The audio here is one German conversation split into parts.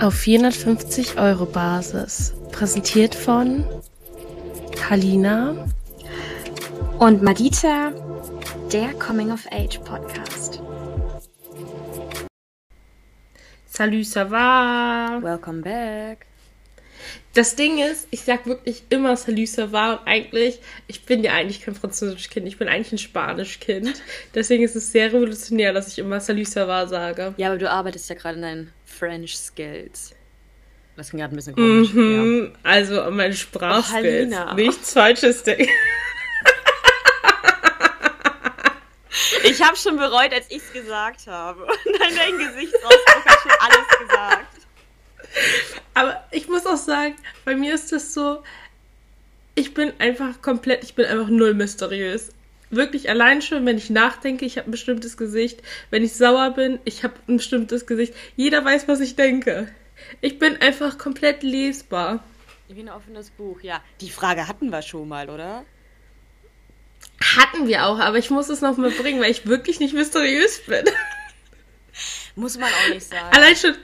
Auf 450 Euro Basis. Präsentiert von Halina und Madita, der Coming of Age Podcast. Salut, ça va? Welcome back. Das Ding ist, ich sag wirklich immer Salut, ça va und eigentlich, ich bin ja eigentlich kein französisch Kind, ich bin eigentlich ein spanisch Kind. Deswegen ist es sehr revolutionär, dass ich immer Salut, ça va sage. Ja, aber du arbeitest ja gerade in deinen French Skills. Das klingt gerade ein bisschen komisch. Mhm, ja. Also meine Sprachskills. Oh, Nichts Falsches denken. Ich habe schon bereut, als ich es gesagt habe. Und dann dein Gesichtsausdruck hat schon alles gesagt. Aber ich muss auch sagen, bei mir ist das so, ich bin einfach komplett, ich bin einfach null mysteriös. Wirklich allein schon, wenn ich nachdenke, ich habe ein bestimmtes Gesicht. Wenn ich sauer bin, ich habe ein bestimmtes Gesicht. Jeder weiß, was ich denke. Ich bin einfach komplett lesbar. Wie ein offenes Buch, ja. Die Frage hatten wir schon mal, oder? Hatten wir auch, aber ich muss es noch mal bringen, weil ich wirklich nicht mysteriös bin. Muss man auch nicht sagen. Allein schon,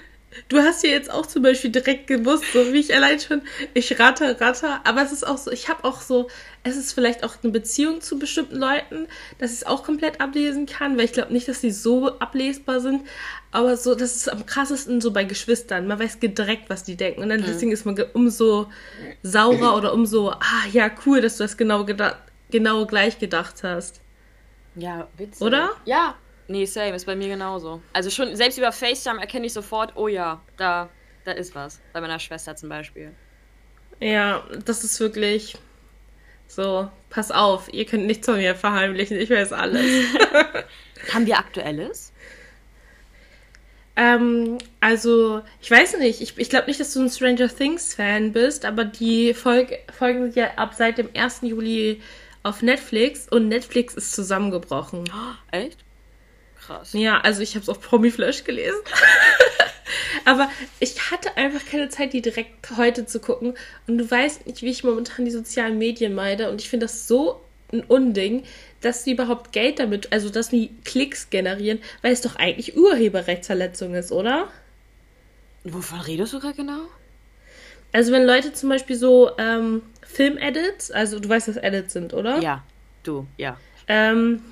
Du hast ja jetzt auch zum Beispiel direkt gewusst, so wie ich allein schon, ich ratter, ratter, aber es ist auch so, ich habe auch so, es ist vielleicht auch eine Beziehung zu bestimmten Leuten, dass ich es auch komplett ablesen kann, weil ich glaube nicht, dass die so ablesbar sind, aber so, das ist am krassesten so bei Geschwistern. Man weiß direkt, was die denken und dann mhm. deswegen ist man umso saurer oder umso, ah ja, cool, dass du das genau, genau gleich gedacht hast. Ja, witzig. Oder? Ja, Nee, same, ist bei mir genauso. Also schon, selbst über FaceTime erkenne ich sofort, oh ja, da, da ist was. Bei meiner Schwester zum Beispiel. Ja, das ist wirklich so, pass auf, ihr könnt nichts von mir verheimlichen, ich weiß alles. Haben wir Aktuelles? Ähm, also, ich weiß nicht, ich, ich glaube nicht, dass du ein Stranger Things-Fan bist, aber die Folge, Folgen sind ja ab seit dem 1. Juli auf Netflix und Netflix ist zusammengebrochen. Oh, echt? Krass. Ja, also ich habe es auf Promiflash gelesen. Aber ich hatte einfach keine Zeit, die direkt heute zu gucken. Und du weißt nicht, wie ich momentan die sozialen Medien meide. Und ich finde das so ein Unding, dass sie überhaupt Geld damit, also dass die Klicks generieren, weil es doch eigentlich Urheberrechtsverletzung ist, oder? Wovon redest du gerade genau? Also wenn Leute zum Beispiel so ähm, Film-Edits, also du weißt, was Edits sind, oder? Ja, du, ja. Ähm,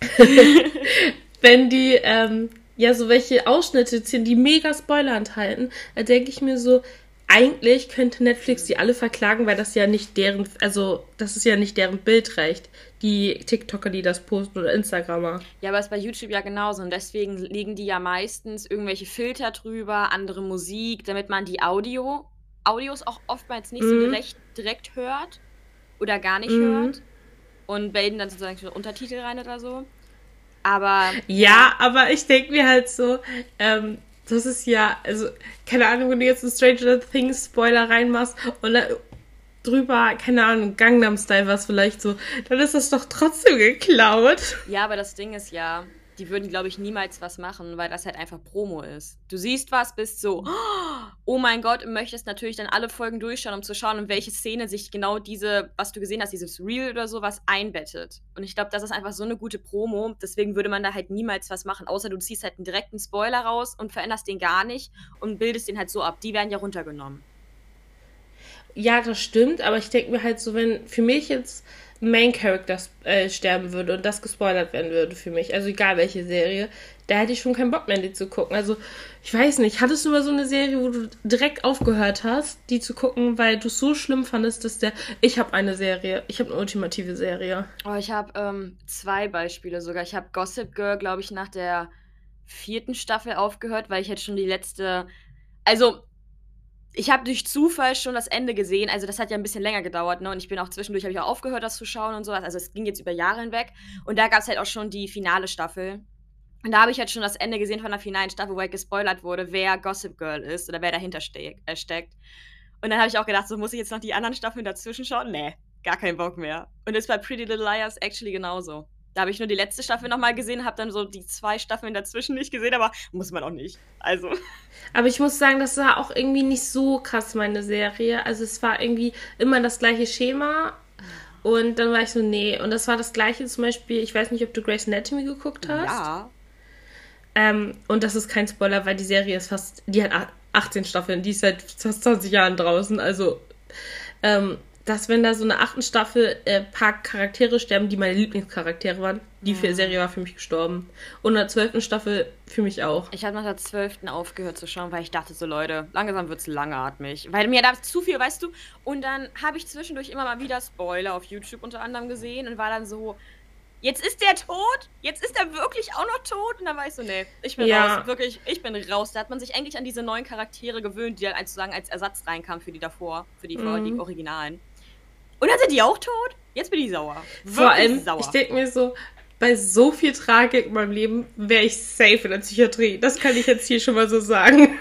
wenn die ähm, ja so welche Ausschnitte ziehen, die mega Spoiler enthalten, da denke ich mir so, eigentlich könnte Netflix die alle verklagen, weil das ja nicht deren, also das ist ja nicht deren Bildrecht, die TikToker, die das posten oder Instagramer. Ja, aber es ist bei YouTube ja genauso und deswegen legen die ja meistens irgendwelche Filter drüber, andere Musik, damit man die Audio, Audios auch oftmals nicht mhm. so direkt, direkt hört oder gar nicht mhm. hört und bilden dann sozusagen Untertitel rein oder so. Aber. Ja, aber ich denke mir halt so, ähm, das ist ja, also, keine Ahnung, wenn du jetzt einen Stranger Things Spoiler reinmachst und dann drüber, keine Ahnung, Gangnam Style was vielleicht so, dann ist das doch trotzdem geklaut. Ja, aber das Ding ist ja, die würden, glaube ich, niemals was machen, weil das halt einfach Promo ist. Du siehst was, bist so, oh mein Gott, und möchtest natürlich dann alle Folgen durchschauen, um zu schauen, in welche Szene sich genau diese, was du gesehen hast, dieses Reel oder sowas einbettet. Und ich glaube, das ist einfach so eine gute Promo, deswegen würde man da halt niemals was machen, außer du ziehst halt einen direkten Spoiler raus und veränderst den gar nicht und bildest den halt so ab. Die werden ja runtergenommen. Ja, das stimmt, aber ich denke mir halt so, wenn für mich jetzt Main Character äh, sterben würde und das gespoilert werden würde für mich, also egal welche Serie, da hätte ich schon keinen Bock mehr, die zu gucken. Also, ich weiß nicht, hattest du mal so eine Serie, wo du direkt aufgehört hast, die zu gucken, weil du es so schlimm fandest, dass der. Ich habe eine Serie, ich habe eine ultimative Serie. Oh, ich habe ähm, zwei Beispiele sogar. Ich habe Gossip Girl, glaube ich, nach der vierten Staffel aufgehört, weil ich jetzt schon die letzte. Also, ich habe durch Zufall schon das Ende gesehen. Also das hat ja ein bisschen länger gedauert, ne? Und ich bin auch zwischendurch habe ich auch aufgehört, das zu schauen und sowas. Also es ging jetzt über Jahre hinweg. Und da gab es halt auch schon die finale Staffel. Und da habe ich halt schon das Ende gesehen von der finalen Staffel, wo halt gespoilert wurde, wer Gossip Girl ist oder wer dahinter ste äh, steckt. Und dann habe ich auch gedacht, so muss ich jetzt noch die anderen Staffeln dazwischen schauen? Nee, gar keinen Bock mehr. Und ist bei Pretty Little Liars actually genauso. Da habe ich nur die letzte Staffel nochmal gesehen, habe dann so die zwei Staffeln dazwischen nicht gesehen, aber muss man auch nicht. Also. Aber ich muss sagen, das war auch irgendwie nicht so krass meine Serie. Also es war irgendwie immer das gleiche Schema. Und dann war ich so, nee. Und das war das gleiche zum Beispiel, ich weiß nicht, ob du Grey's Anatomy geguckt hast. Ja. Ähm, und das ist kein Spoiler, weil die Serie ist fast, die hat 18 Staffeln, die ist seit fast 20 Jahren draußen. Also, ähm, dass wenn da so eine achten Staffel äh, paar Charaktere sterben, die meine Lieblingscharaktere waren, die ja. Serie war für mich gestorben. Und in der zwölften Staffel für mich auch. Ich habe nach der zwölften aufgehört zu schauen, weil ich dachte so, Leute, langsam wird es langatmig. Weil mir da zu viel, weißt du? Und dann habe ich zwischendurch immer mal wieder Spoiler auf YouTube unter anderem gesehen und war dann so, jetzt ist der tot, jetzt ist er wirklich auch noch tot. Und dann war ich so, nee, ich bin ja. raus, wirklich, ich bin raus. Da hat man sich eigentlich an diese neuen Charaktere gewöhnt, die dann sozusagen als Ersatz reinkamen für die davor, für die, mhm. die Originalen. Und dann sind die auch tot? Jetzt bin ich sauer. Wirklich Vor allem, sauer. ich denke mir so, bei so viel Tragik in meinem Leben wäre ich safe in der Psychiatrie. Das kann ich jetzt hier schon mal so sagen.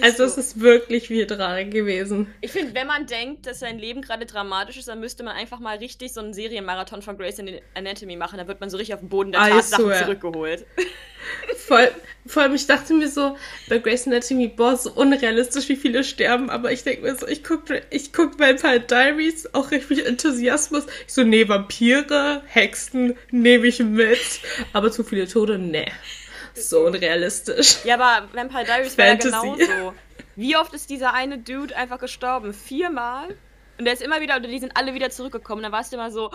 Also so. es ist wirklich viel Tragik gewesen. Ich finde, wenn man denkt, dass sein Leben gerade dramatisch ist, dann müsste man einfach mal richtig so einen Serienmarathon von Grace Anatomy machen. Da wird man so richtig auf den Boden der Tatsachen zurückgeholt. Voll, vor allem, ich dachte mir so, bei Grace Anatomy, boah, so unrealistisch, wie viele sterben, aber ich denke mir so, ich gucke ich guck Vampire Diaries, auch richtig Enthusiasmus. Ich so, nee, Vampire, Hexen, nehme ich mit, aber zu viele Tode, nee. So unrealistisch. Ja, aber Vampire Diaries Fantasy. war ja genauso. Wie oft ist dieser eine Dude einfach gestorben? Viermal? Und der ist immer wieder, oder die sind alle wieder zurückgekommen. Dann warst du immer so,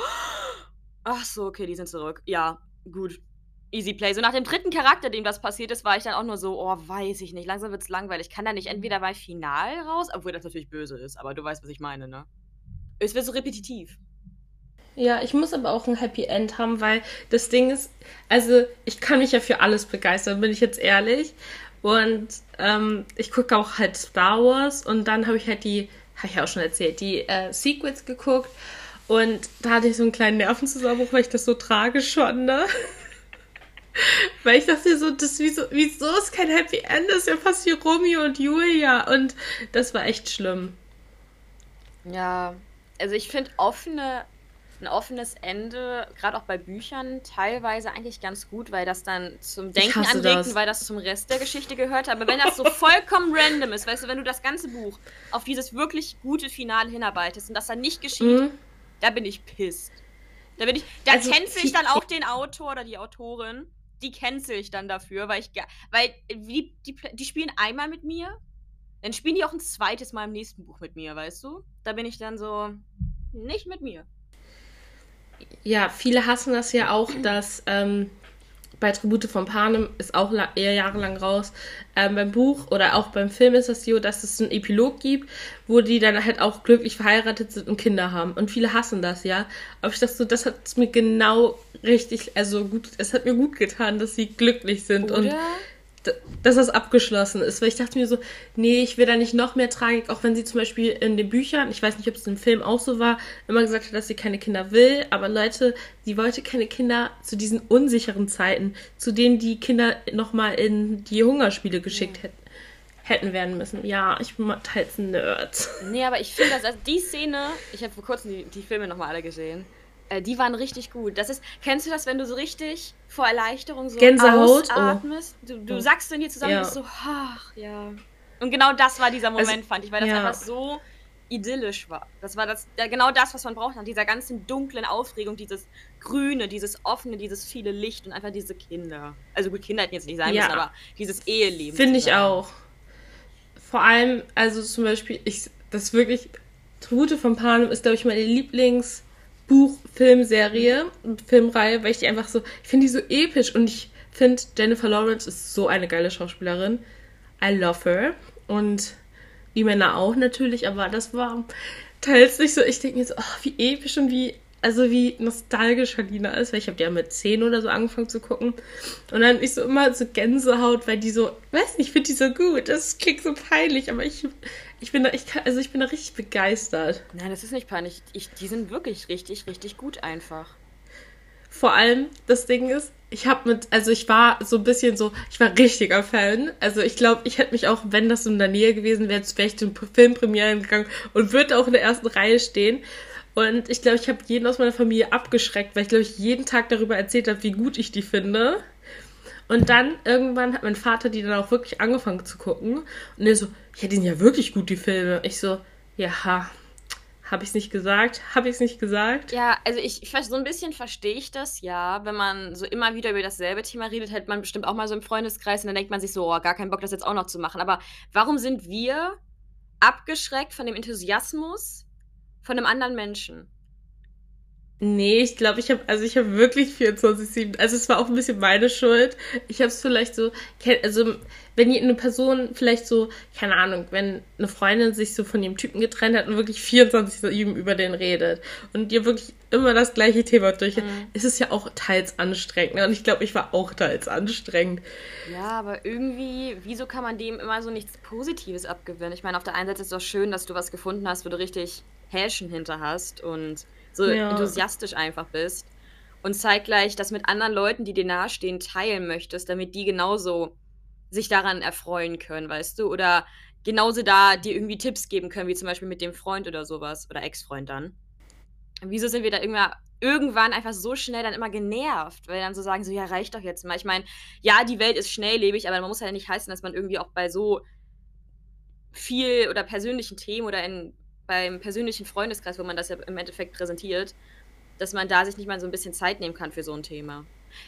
ach so, okay, die sind zurück. Ja, gut. Easy Play. So nach dem dritten Charakter, dem das passiert ist, war ich dann auch nur so, oh, weiß ich nicht. Langsam wird es langweilig. Kann da nicht entweder bei Final raus, obwohl das natürlich böse ist, aber du weißt, was ich meine, ne? Es wird so repetitiv. Ja, ich muss aber auch ein Happy End haben, weil das Ding ist, also ich kann mich ja für alles begeistern, bin ich jetzt ehrlich. Und ähm, ich gucke auch halt Star Wars und dann habe ich halt die, habe ich ja auch schon erzählt, die äh, Sequels geguckt und da hatte ich so einen kleinen Nervenzusammenbruch, weil ich das so tragisch fand, ne? weil ich dachte so, das wieso, wieso ist kein Happy End? Das ist ja fast wie Romeo und Julia und das war echt schlimm. Ja, also ich finde offene ein offenes Ende, gerade auch bei Büchern, teilweise eigentlich ganz gut, weil das dann zum Denken anregt und weil das zum Rest der Geschichte gehört. Aber wenn das so vollkommen random ist, weißt du, wenn du das ganze Buch auf dieses wirklich gute Finale hinarbeitest und das dann nicht geschieht, mhm. da bin ich pisst. Da bin ich, da also, cancel ich dann auch den Autor oder die Autorin. Die cancel ich dann dafür, weil ich, weil die, die, die spielen einmal mit mir, dann spielen die auch ein zweites Mal im nächsten Buch mit mir, weißt du? Da bin ich dann so, nicht mit mir ja, viele hassen das ja auch, dass ähm, bei Tribute von Panem ist auch eher jahrelang raus. Ähm, beim Buch oder auch beim Film ist das so, dass es einen Epilog gibt, wo die dann halt auch glücklich verheiratet sind und Kinder haben. Und viele hassen das, ja. Aber ich dachte so, das hat mir genau richtig, also gut, es hat mir gut getan, dass sie glücklich sind. Oder? Und dass das abgeschlossen ist. Weil ich dachte mir so, nee, ich will da nicht noch mehr Tragik, auch wenn sie zum Beispiel in den Büchern, ich weiß nicht, ob es im Film auch so war, immer gesagt hat, dass sie keine Kinder will. Aber Leute, sie wollte keine Kinder zu diesen unsicheren Zeiten, zu denen die Kinder nochmal in die Hungerspiele geschickt hätten hätten werden müssen. Ja, ich bin teils ein Nerd. Nee, aber ich finde, dass also die Szene, ich habe vor kurzem die, die Filme nochmal alle gesehen, äh, die waren richtig gut. Das ist, kennst du das, wenn du so richtig vor Erleichterung so Gänsehaut? ausatmest? Oh. Du, du oh. sagst in dir zusammen, ja. bist so, ach, ja. Und genau das war dieser Moment, also, fand ich, weil das ja. einfach so idyllisch war. Das war das, ja, genau das, was man braucht an dieser ganzen dunklen Aufregung, dieses Grüne, dieses Offene, dieses viele Licht und einfach diese Kinder. Also gut, Kinder hätten jetzt nicht sein ja. müssen, aber dieses Eheleben. Finde ich auch. Vor allem, also zum Beispiel, ich, das wirklich, Tribute von Panem ist, glaube ich, meine Lieblings- Buch, Filmserie, Filmreihe, weil ich die einfach so, ich finde die so episch und ich finde Jennifer Lawrence ist so eine geile Schauspielerin. I love her. Und die Männer auch natürlich, aber das war teils nicht so. Ich denke mir so, oh, wie episch und wie, also wie nostalgisch Halina ist, weil ich habe die ja mit 10 oder so angefangen zu gucken. Und dann ich so immer so Gänsehaut, weil die so, weiß nicht, ich finde die so gut. Das klingt so peinlich, aber ich, ich bin da, ich kann, also ich bin da richtig begeistert. Nein, das ist nicht peinlich. Ich, die sind wirklich richtig, richtig gut einfach. Vor allem, das Ding ist, ich habe mit, also ich war so ein bisschen so, ich war richtiger Fan. Also ich glaube, ich hätte mich auch, wenn das in der Nähe gewesen wäre, wäre ich zu Filmpremieren gegangen und würde auch in der ersten Reihe stehen. Und ich glaube, ich habe jeden aus meiner Familie abgeschreckt, weil ich glaube, ich jeden Tag darüber erzählt habe, wie gut ich die finde. Und dann irgendwann hat mein Vater die dann auch wirklich angefangen zu gucken. Und er so, ja, die sind ja wirklich gut, die Filme. Ich so, ja, Habe ich es nicht gesagt? Habe ich es nicht gesagt? Ja, also ich, ich so ein bisschen verstehe ich das, ja. Wenn man so immer wieder über dasselbe Thema redet, hält man bestimmt auch mal so im Freundeskreis und dann denkt man sich so, oh, gar keinen Bock, das jetzt auch noch zu machen. Aber warum sind wir abgeschreckt von dem Enthusiasmus von einem anderen Menschen? Nee, ich glaube, ich habe also ich habe wirklich 24/7. Also es war auch ein bisschen meine Schuld. Ich habe es vielleicht so also wenn eine Person vielleicht so keine Ahnung, wenn eine Freundin sich so von ihrem Typen getrennt hat und wirklich 24/7 über den redet und ihr wirklich immer das gleiche Thema durch, mhm. ist es ja auch teils anstrengend. Ne? Und ich glaube, ich war auch teils anstrengend. Ja, aber irgendwie, wieso kann man dem immer so nichts Positives abgewinnen? Ich meine, auf der einen Seite ist es doch schön, dass du was gefunden hast, wo du richtig Häschen hinter hast und so ja. enthusiastisch einfach bist und zeitgleich das mit anderen Leuten, die dir nahestehen, teilen möchtest, damit die genauso sich daran erfreuen können, weißt du? Oder genauso da dir irgendwie Tipps geben können, wie zum Beispiel mit dem Freund oder sowas oder Ex-Freund dann. Wieso sind wir da irgendwann, irgendwann einfach so schnell dann immer genervt, weil dann so sagen, so ja, reicht doch jetzt mal. Ich meine, ja, die Welt ist schnelllebig, aber man muss ja nicht heißen, dass man irgendwie auch bei so viel oder persönlichen Themen oder in beim persönlichen Freundeskreis, wo man das ja im Endeffekt präsentiert, dass man da sich nicht mal so ein bisschen Zeit nehmen kann für so ein Thema.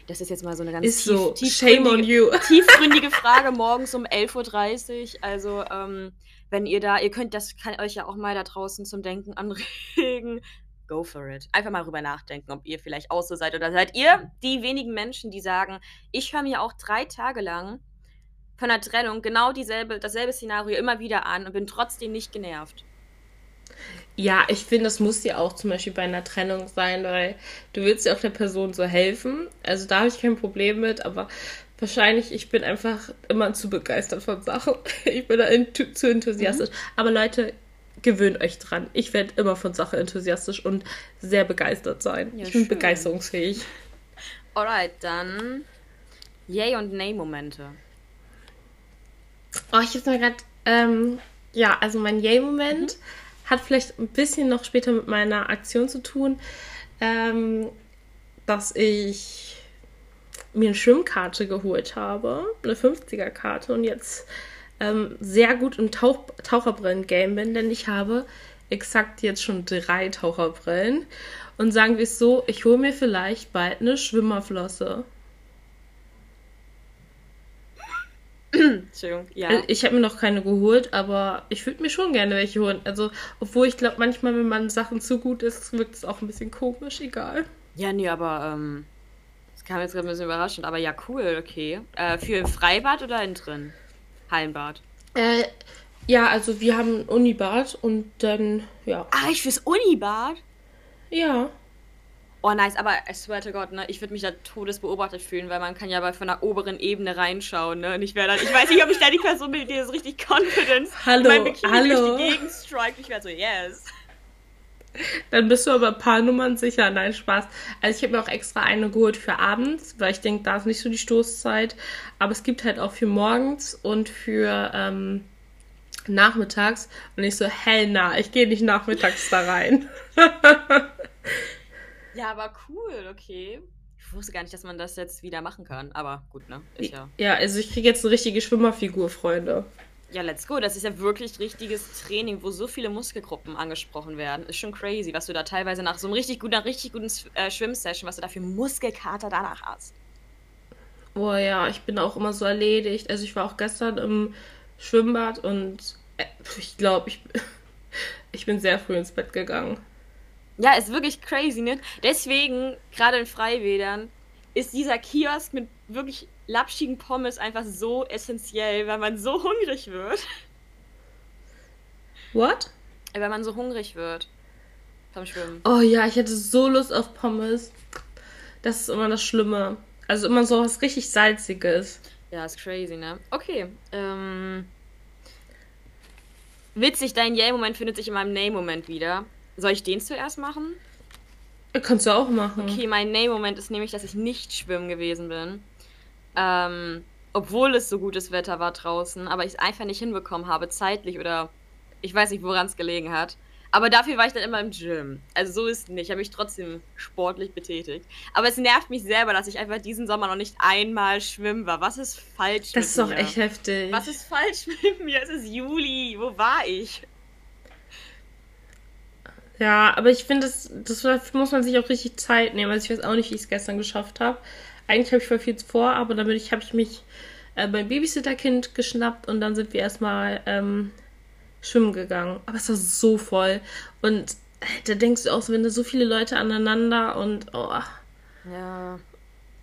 Das ist jetzt mal so eine ganz ist tief, so. tiefgründige, tiefgründige Frage morgens um 11.30 Uhr. Also, ähm, wenn ihr da, ihr könnt, das kann euch ja auch mal da draußen zum Denken anregen. Go for it. Einfach mal drüber nachdenken, ob ihr vielleicht auch so seid oder seid ihr die wenigen Menschen, die sagen, ich höre mir auch drei Tage lang von der Trennung genau dieselbe, dasselbe Szenario immer wieder an und bin trotzdem nicht genervt. Ja, ich finde, das muss ja auch zum Beispiel bei einer Trennung sein, weil du willst ja auch der Person so helfen. Also da habe ich kein Problem mit, aber wahrscheinlich, ich bin einfach immer zu begeistert von Sachen. Ich bin da zu enthusiastisch. Mhm. Aber Leute, gewöhnt euch dran. Ich werde immer von Sachen enthusiastisch und sehr begeistert sein. Ja, ich bin schön. begeisterungsfähig. Alright, dann Yay und Nay-Momente. Oh, ich habe mir gerade, ähm, ja, also mein Yay-Moment. Mhm hat vielleicht ein bisschen noch später mit meiner Aktion zu tun, ähm, dass ich mir eine Schwimmkarte geholt habe, eine 50er-Karte und jetzt ähm, sehr gut im Tauch Taucherbrillen-Game bin, denn ich habe exakt jetzt schon drei Taucherbrillen. Und sagen wir es so, ich hole mir vielleicht bald eine Schwimmerflosse. Entschuldigung, ja. Also, ich habe mir noch keine geholt, aber ich würde mir schon gerne welche holen. Also, obwohl ich glaube, manchmal, wenn man Sachen zu gut ist, wirkt es auch ein bisschen komisch, egal. Ja, nee, aber ähm, das kam jetzt gerade ein bisschen überraschend. Aber ja, cool, okay. Äh, für ein Freibad oder in drin? Hallenbad? Äh, ja, also wir haben ein Unibad und dann, ja. Ah, ich fürs Unibad? Ja. Oh, nice, aber I swear to God, ne, ich würde mich da todesbeobachtet fühlen, weil man kann ja bei von der oberen Ebene reinschauen, ne? Und ich wäre dann, ich weiß nicht, ob ich da die Person bin, die so richtig Confidence hallo, mein Bikini hallo. durch die Gegend strikt. Ich wäre so, yes. Dann bist du aber ein paar Nummern sicher. Nein, Spaß. Also ich habe mir auch extra eine geholt für abends, weil ich denke, da ist nicht so die Stoßzeit. Aber es gibt halt auch für morgens und für ähm, nachmittags. Und ich so, hell na, ich gehe nicht nachmittags da rein. Ja, aber cool, okay. Ich wusste gar nicht, dass man das jetzt wieder machen kann. Aber gut, ne? Ist ja. Ja, also ich kriege jetzt eine richtige Schwimmerfigur, Freunde. Ja, let's go. Das ist ja wirklich richtiges Training, wo so viele Muskelgruppen angesprochen werden. Ist schon crazy, was du da teilweise nach so einem richtig guten, richtig guten äh, Schwimmsession, was du da für Muskelkater danach hast. Oh ja, ich bin auch immer so erledigt. Also ich war auch gestern im Schwimmbad und äh, ich glaube, ich, ich bin sehr früh ins Bett gegangen. Ja, ist wirklich crazy, ne? Deswegen, gerade in Freibädern, ist dieser Kiosk mit wirklich lapschigen Pommes einfach so essentiell, weil man so hungrig wird. What? Weil man so hungrig wird. Vom Schwimmen. Oh ja, ich hätte so Lust auf Pommes. Das ist immer das Schlimme. Also immer so was richtig Salziges. Ja, ist crazy, ne? Okay. Ähm. Witzig, dein Yay-Moment findet sich in meinem Nay-Moment wieder. Soll ich den zuerst machen? Kannst du auch machen. Okay, mein Nay-Moment ist nämlich, dass ich nicht schwimmen gewesen bin. Ähm, obwohl es so gutes Wetter war draußen, aber ich es einfach nicht hinbekommen habe, zeitlich oder ich weiß nicht, woran es gelegen hat. Aber dafür war ich dann immer im Gym. Also so ist es nicht. Ich habe mich trotzdem sportlich betätigt. Aber es nervt mich selber, dass ich einfach diesen Sommer noch nicht einmal schwimmen war. Was ist falsch das mit mir? Das ist doch echt heftig. Was ist falsch mit mir? Es ist Juli. Wo war ich? Ja, aber ich finde, das, das muss man sich auch richtig Zeit nehmen. Also ich weiß auch nicht, wie ich es gestern geschafft habe. Eigentlich habe ich voll viel vor, aber damit habe ich mich äh, beim Babysitterkind geschnappt und dann sind wir erstmal ähm, schwimmen gegangen. Aber es war so voll. Und äh, da denkst du auch so, wenn da so viele Leute aneinander und oh. Ja.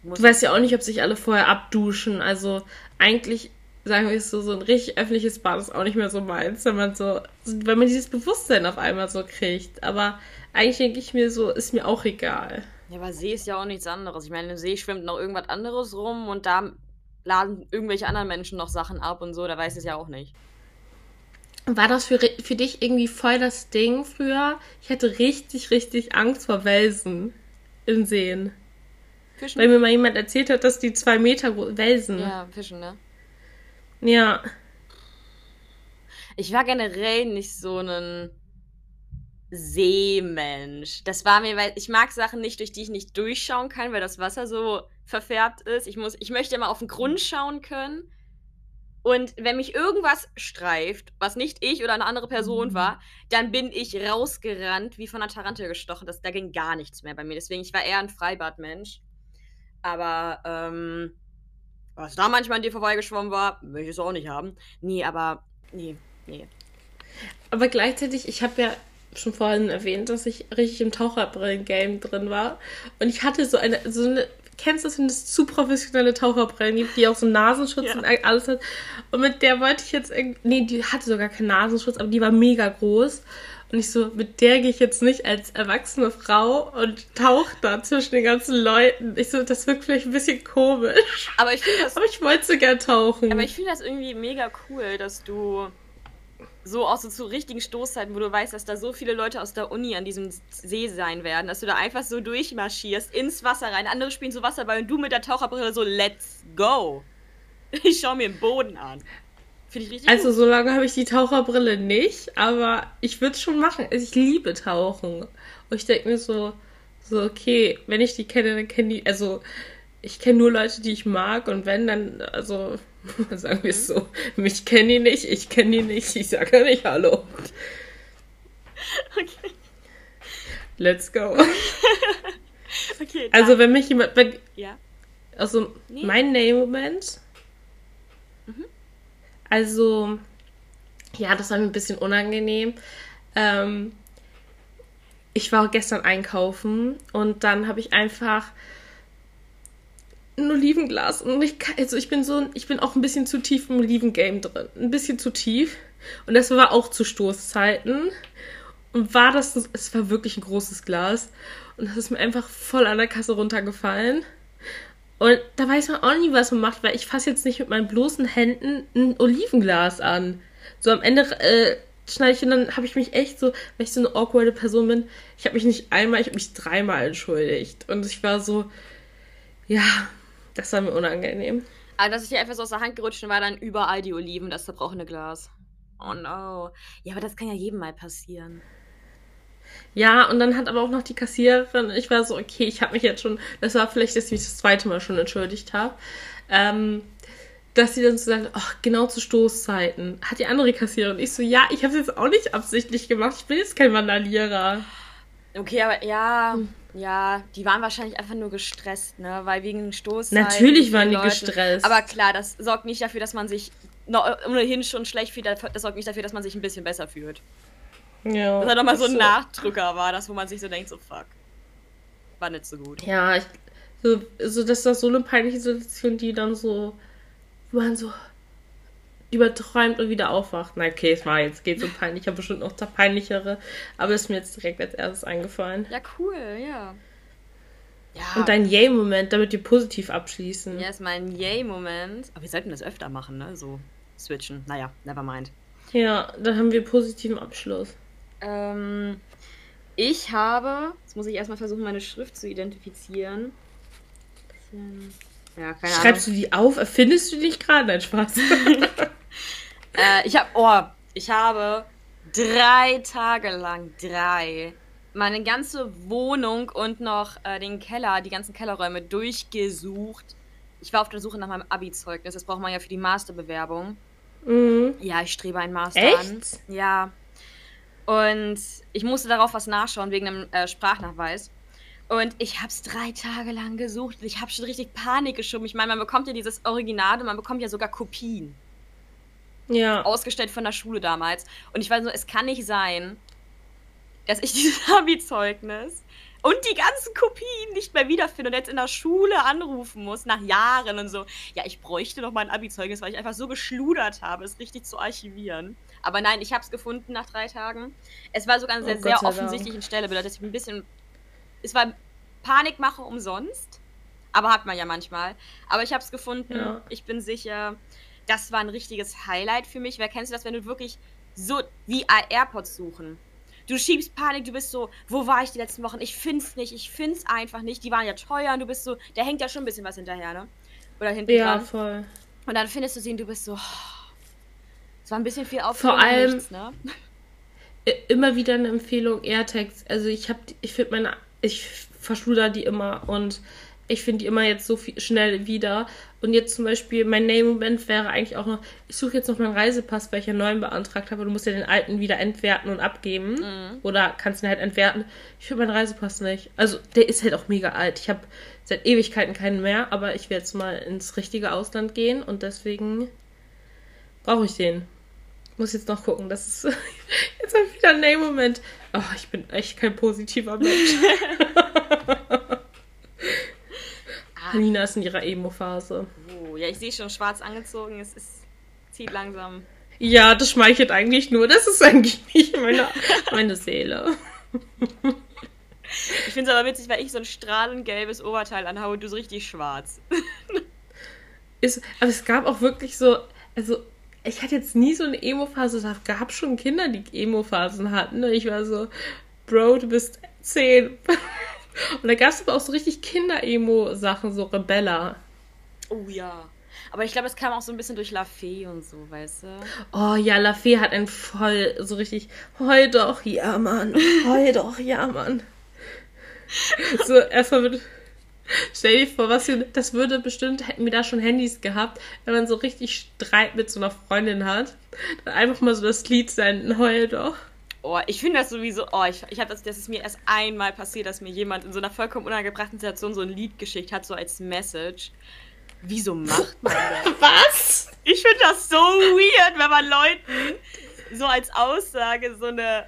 Du weißt ja auch nicht, ob sich alle vorher abduschen. Also eigentlich, sagen wir so, so ein richtig öffentliches Bad ist auch nicht mehr so meins, wenn man so, wenn man dieses Bewusstsein auf einmal so kriegt. Aber eigentlich denke ich mir so, ist mir auch egal. Ja, aber See ist ja auch nichts anderes. Ich meine, im See schwimmt noch irgendwas anderes rum und da laden irgendwelche anderen Menschen noch Sachen ab und so, da weiß es ja auch nicht. War das für, für dich irgendwie voll das Ding früher? Ich hatte richtig, richtig Angst vor Welsen im Seen. Fischen? Weil mir mal jemand erzählt hat, dass die zwei Meter Welsen. Ja, Fischen, ne? Ja. Ich war generell nicht so ein Seemensch. Das war mir, weil ich mag Sachen nicht, durch die ich nicht durchschauen kann, weil das Wasser so verfärbt ist. Ich muss, ich möchte immer auf den Grund schauen können. Und wenn mich irgendwas streift, was nicht ich oder eine andere Person war, dann bin ich rausgerannt, wie von einer Tarantel gestochen. Das, da ging gar nichts mehr bei mir. Deswegen, ich war eher ein Freibadmensch. Aber, ähm, was da manchmal an dir vorbeigeschwommen war, möchte ich es auch nicht haben. Nee, aber, nee, nee. Aber gleichzeitig, ich habe ja schon vorhin erwähnt, dass ich richtig im Taucherbrillen-Game drin war. Und ich hatte so eine, so eine, kennst du das, wenn es zu professionelle Taucherbrillen gibt, die auch so Nasenschutz ja. und alles hat. Und mit der wollte ich jetzt irgendwie, nee, die hatte sogar keinen Nasenschutz, aber die war mega groß. Und ich so, mit der gehe ich jetzt nicht als erwachsene Frau und tauche da zwischen den ganzen Leuten. Ich so, das wirkt vielleicht ein bisschen komisch. Aber ich das. Aber ich wollte so gern tauchen. Aber ich finde das irgendwie mega cool, dass du so auch so zu richtigen Stoßzeiten, wo du weißt, dass da so viele Leute aus der Uni an diesem See sein werden, dass du da einfach so durchmarschierst, ins Wasser rein. Andere spielen so Wasserball und du mit der Taucherbrille so, let's go. Ich schau mir den Boden an. Finde ich richtig Also, gut. so lange habe ich die Taucherbrille nicht, aber ich würde es schon machen. Also, ich liebe Tauchen. Und ich denke mir so, so, okay, wenn ich die kenne, dann kenne die, also, ich kenne nur Leute, die ich mag und wenn, dann, also, sagen wir es so, mich kennen die nicht, ich kenne die nicht, ich sage nicht Hallo. Okay. Let's go. okay. Also, wenn mich jemand, wenn, ja. Also, nee. mein Name-Moment. Also, ja, das war mir ein bisschen unangenehm. Ähm, ich war gestern einkaufen und dann habe ich einfach ein Olivenglas und ich, also ich bin so, ich bin auch ein bisschen zu tief im Olivengame drin, ein bisschen zu tief. Und das war auch zu Stoßzeiten. Und war das, es war wirklich ein großes Glas. Und das ist mir einfach voll an der Kasse runtergefallen und da weiß man auch nie, was man macht, weil ich fasse jetzt nicht mit meinen bloßen Händen ein Olivenglas an. So am Ende äh, schneide ich und dann habe ich mich echt so, weil ich so eine awkwarde Person bin, ich habe mich nicht einmal, ich habe mich dreimal entschuldigt. Und ich war so, ja, das war mir unangenehm. Also, dass ich dir einfach so aus der Hand gerutscht und war dann überall die Oliven, das zerbrochene Glas. Oh no. Ja, aber das kann ja jedem mal passieren. Ja, und dann hat aber auch noch die Kassiererin, ich war so, okay, ich habe mich jetzt schon, das war vielleicht, dass ich mich das zweite Mal schon entschuldigt habe, ähm, dass sie dann so sagt, ach, genau zu Stoßzeiten. Hat die andere Kassiererin. Ich so, ja, ich habe es jetzt auch nicht absichtlich gemacht, ich bin jetzt kein Vandalierer. Okay, aber ja, hm. ja, die waren wahrscheinlich einfach nur gestresst, ne, weil wegen Stoßzeiten. Natürlich waren die Leute, gestresst. Aber klar, das sorgt nicht dafür, dass man sich ohnehin schon schlecht fühlt, das sorgt nicht dafür, dass man sich ein bisschen besser fühlt. Ja. Dass er nochmal so ein so. Nachdrücker war, das, wo man sich so denkt, so fuck. War nicht so gut. Ja, ich, so, so, dass das so eine peinliche Situation, die dann so, wo man so überträumt und wieder aufwacht. Na, okay, es war jetzt, geht so peinlich. Ich habe bestimmt noch peinlichere, aber ist mir jetzt direkt als erstes eingefallen. Ja, cool, ja. Ja. Und dein Yay-Moment, damit wir positiv abschließen. Ja, ist mein Yay-Moment. Aber wir sollten das öfter machen, ne? So switchen. Naja, never mind. Ja, dann haben wir positiven Abschluss. Ähm, ich habe, jetzt muss ich erstmal versuchen, meine Schrift zu identifizieren. Ja, keine Schreibst Ahnung. du die auf? Erfindest du dich gerade? Nein, Spaß. äh, ich habe, oh, ich habe drei Tage lang, drei, meine ganze Wohnung und noch äh, den Keller, die ganzen Kellerräume durchgesucht. Ich war auf der Suche nach meinem Abi-Zeugnis. Das braucht man ja für die Masterbewerbung. Mhm. Ja, ich strebe einen Master Echt? an. Ja. Und ich musste darauf was nachschauen wegen einem äh, Sprachnachweis. Und ich habe es drei Tage lang gesucht. Ich habe schon richtig Panik geschoben. Ich meine, man bekommt ja dieses Original und man bekommt ja sogar Kopien. Ja. Ausgestellt von der Schule damals. Und ich war so, es kann nicht sein, dass ich dieses Abi-Zeugnis und die ganzen Kopien nicht mehr wiederfinde und jetzt in der Schule anrufen muss, nach Jahren und so. Ja, ich bräuchte noch mal ein Abi-Zeugnis, weil ich einfach so geschludert habe, es richtig zu archivieren. Aber nein, ich habe es gefunden nach drei Tagen. Es war sogar an einer Oh sehr, sehr sei Dank. offensichtlichen Stelle, bedeutet, ich bin ein bisschen. Es war Panikmache umsonst, aber hat man ja manchmal. Aber ich habe es gefunden, Ja. ich bin sicher, das war ein richtiges Highlight für mich. Wer kennst du das, wenn du wirklich so wie AirPods suchen? Du schiebst Panik, du bist so, wo war ich die letzten Wochen? Ich find's nicht, ich find's einfach nicht. Die waren ja teuer und du bist so, da hängt ja schon ein bisschen was hinterher, ne? Oder hinten Ja, dran. voll. Und dann findest du sie und du bist so, oh, es war ein bisschen viel Vor Aufregung allem- nichts, ne? Immer wieder eine Empfehlung, AirTags. Also ich habe, ich finde meine, ich verschluder die immer und ich finde die immer jetzt so viel, schnell wieder. Und jetzt zum Beispiel, mein Name-Moment wäre eigentlich auch noch, ich suche jetzt noch meinen Reisepass, weil ich einen neuen beantragt habe. Du musst ja den alten wieder entwerten und abgeben. Mhm. Oder kannst ihn halt entwerten. Ich finde meinen Reisepass nicht. Also der ist halt auch mega alt. Ich habe seit Ewigkeiten keinen mehr, aber ich werde jetzt mal ins richtige Ausland gehen und deswegen brauche ich den. Muss jetzt noch gucken. Das ist jetzt habe ich wieder einen Name-Moment. Oh, ich bin echt kein positiver Mensch. Alina ist in ihrer Emo-Phase. oh, ja, ich sehe schon schwarz angezogen, es ist, zieht langsam. Ja, das schmeichelt eigentlich nur. Das ist eigentlich nicht meine, meine Seele. Ich finde es aber witzig, weil ich so ein strahlend gelbes Oberteil anhabe und du so richtig schwarz. Ist, aber es gab auch wirklich so, also ich hatte jetzt nie so eine Emo-Phase. Es gab schon Kinder, die Emo-Phasen hatten. Und ich war so, Bro, du bist zehn. Und da gab es aber auch so richtig Kinder-Emo-Sachen, so Rebella. Oh ja. Aber ich glaube, es kam auch so ein bisschen durch La Fee und so, weißt du? Oh ja, Lafay hat einen voll so richtig, heul doch, ja Mann, heul doch, ja Mann. So, erstmal wird, stell dir vor, was wir, das würde bestimmt, hätten wir da schon Handys gehabt, wenn man so richtig Streit mit so einer Freundin hat, dann einfach mal so das Lied senden, heul doch. Oh, ich finde das sowieso. Oh, ich, ich habe das, das ist mir erst einmal passiert, dass mir jemand in so einer vollkommen unangebrachten Situation so ein Lied geschickt hat, so als Message. Wieso macht man das? Was? Ich finde das so weird, wenn man Leuten so als Aussage so eine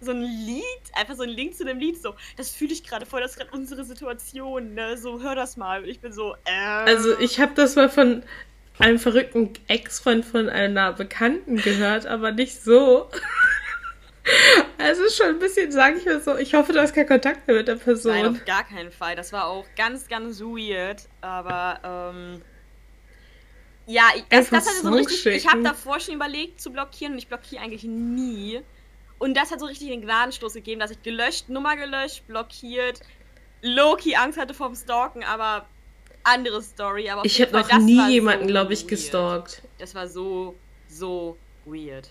so ein Lied, einfach so ein Link zu einem Lied, so, das fühle ich gerade voll, das ist gerade unsere Situation, ne? So, hör das mal. Und ich bin so, äh. Also ich habe das mal von einem verrückten Ex-Freund von einer Bekannten gehört, aber nicht so. Also schon ein bisschen, sage ich mal so, ich hoffe, du hast keinen Kontakt mehr mit der Nein, Person. auf gar keinen Fall. Das war auch ganz, ganz weird. Aber, ähm. Ja, ich, das, Einfach das hat so richtig. Ich habe davor schon überlegt zu blockieren und ich blockiere eigentlich nie. Und das hat so richtig den Gnadenstoß gegeben, dass ich gelöscht, Nummer gelöscht, blockiert, Loki Angst hatte vom Stalken, aber andere Story. Aber Ich habe noch das nie jemanden, so glaube ich, weird. gestalkt. Das war so, so weird.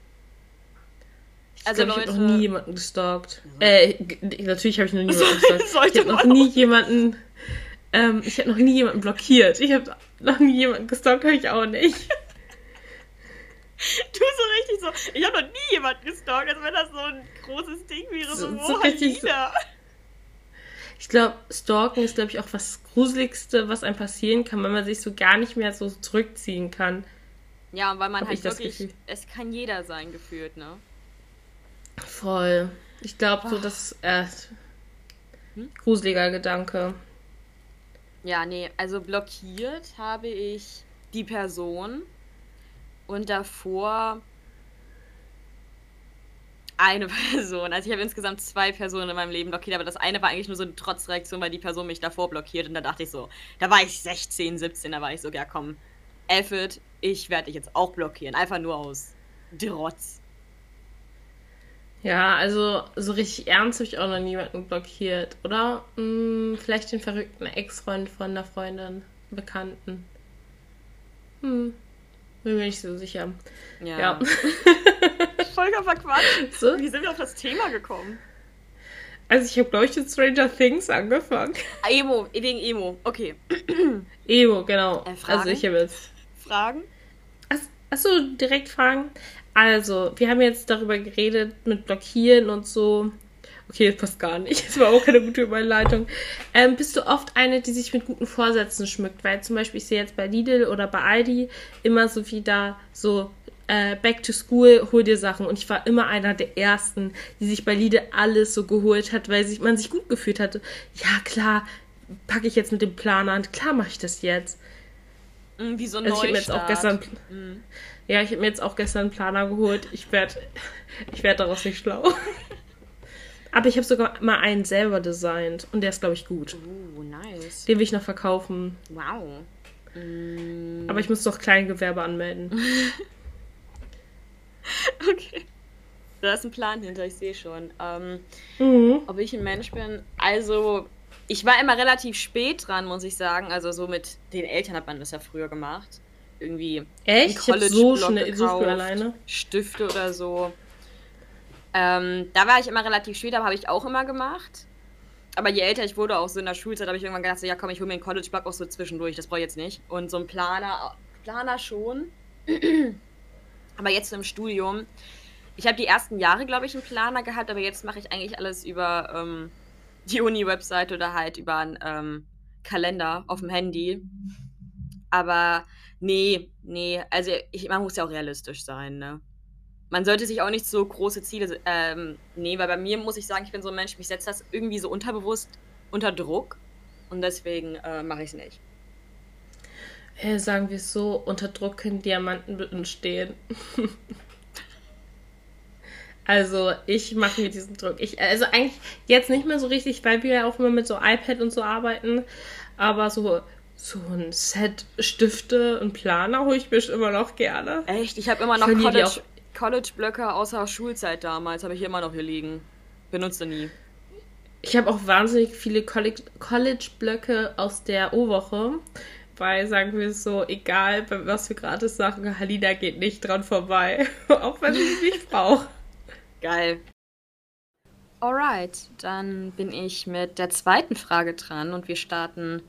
Ich Also, glaube, ich habe Leute- noch nie jemanden gestalkt. Äh, g- natürlich habe ich noch nie jemanden gestalkt. Ich habe noch nie jemanden, ähm, ich habe noch nie jemanden blockiert. Ich habe noch nie jemanden gestalkt, habe ich auch nicht. Du so richtig so, ich habe noch nie jemanden gestalkt, als wenn das so ein großes Ding wäre. So, So- so richtig so-? Ich glaube, Stalken ist, glaube ich, auch was Gruseligste, was einem passieren kann, wenn man sich so gar nicht mehr so zurückziehen kann. Ja, weil man Hab halt wirklich, es kann jeder sein, gefühlt, ne? Voll. Ich glaube, so das äh, gruseliger Gedanke. Ja, nee, also blockiert habe ich die Person und davor eine Person. Also ich habe insgesamt zwei Personen in meinem Leben blockiert, aber das eine war eigentlich nur so eine Trotzreaktion, weil die Person mich davor blockiert und da dachte ich so, da war ich 16, 17, da war ich so, ja komm, it, ich werde dich jetzt auch blockieren, einfach nur aus Trotz. Ja, also so richtig ernst habe ich auch noch niemanden blockiert, oder? Hm, vielleicht den verrückten Ex-Freund von einer Freundin, Bekannten. Hm, bin mir nicht so sicher. Ja. Ja. Vollkommen verquatscht. So? Wie sind wir auf das Thema gekommen? Also ich habe, glaube ich, mit Stranger Things angefangen. Emo, wegen Emo. Okay. Emo, genau. Äh, Fragen? also ich habe jetzt. Fragen? Achso, direkt fragen. Also, wir haben jetzt darüber geredet mit Blockieren und so. Okay, das passt gar nicht. Das war auch keine gute Überleitung. Ähm, bist du oft eine, die sich mit guten Vorsätzen schmückt? Weil zum Beispiel, ich sehe jetzt bei Lidl oder bei Aldi immer so wie da so äh, Back to School, hol dir Sachen. Und ich war immer einer der Ersten, die sich bei Lidl alles so geholt hat, weil sich, man sich gut gefühlt hatte. Ja, klar, packe ich jetzt mit dem Plan an. Klar mache ich das jetzt. Mm, Wie so ein Also ich habe mir jetzt auch gestern, Mhm. Ja, ich habe mir jetzt auch gestern einen Planer geholt. Ich werde, ich werde daraus nicht schlau. Aber ich habe sogar mal einen selber designt und der ist, glaube ich, gut. Oh, nice. Den will ich noch verkaufen. Wow. Mm, Aber ich muss doch Kleingewerbe anmelden. okay. Da ist ein Plan hinter, ich sehe schon. Ähm, Mhm. ob ich ein Mensch bin? Also, ich war immer relativ spät dran, muss ich sagen. Also, so mit den Eltern hat man das ja früher gemacht. Irgendwie Echt? Ich habe so schnell, so früh gekauft, alleine. Stifte oder so. Ähm, da war ich immer relativ spät, aber habe ich auch immer gemacht. Aber je älter ich wurde, auch so in der Schulzeit, habe ich irgendwann gedacht, so, ja komm, ich hole mir einen College-Block auch so zwischendurch, das brauche ich jetzt nicht. Und so ein Planer, Planer schon. aber jetzt so im Studium, ich habe die ersten Jahre, glaube ich, einen Planer gehabt, aber jetzt mache ich eigentlich alles über ähm, die Uni-Website oder halt über einen ähm, Kalender auf dem Handy. Aber nee, nee, also ich, man muss ja auch realistisch sein, ne? Man sollte sich auch nicht so große Ziele ähm, nehmen, weil bei mir muss ich sagen, ich bin so ein Mensch, mich setzt das irgendwie so unterbewusst unter Druck und deswegen äh, mache ich es nicht. Äh, sagen wir es so, unter Druck können Diamanten entstehen. also ich mache mir diesen Druck. Ich, also eigentlich jetzt nicht mehr so richtig, weil wir ja auch immer mit so iPad und so arbeiten. Aber so, so ein Set Stifte und Planer hole ich mir immer noch gerne. Echt? Ich habe immer noch die College- College-Blöcke außer Schulzeit damals, habe ich immer noch hier liegen. Benutze nie. Ich habe auch wahnsinnig viele College- College-Blöcke aus der O-Woche. Weil, sagen wir es so, egal was für gratis Sachen, Halina geht nicht dran vorbei. auch wenn sie es nicht braucht. Geil. Alright, dann bin ich mit der zweiten Frage dran und wir starten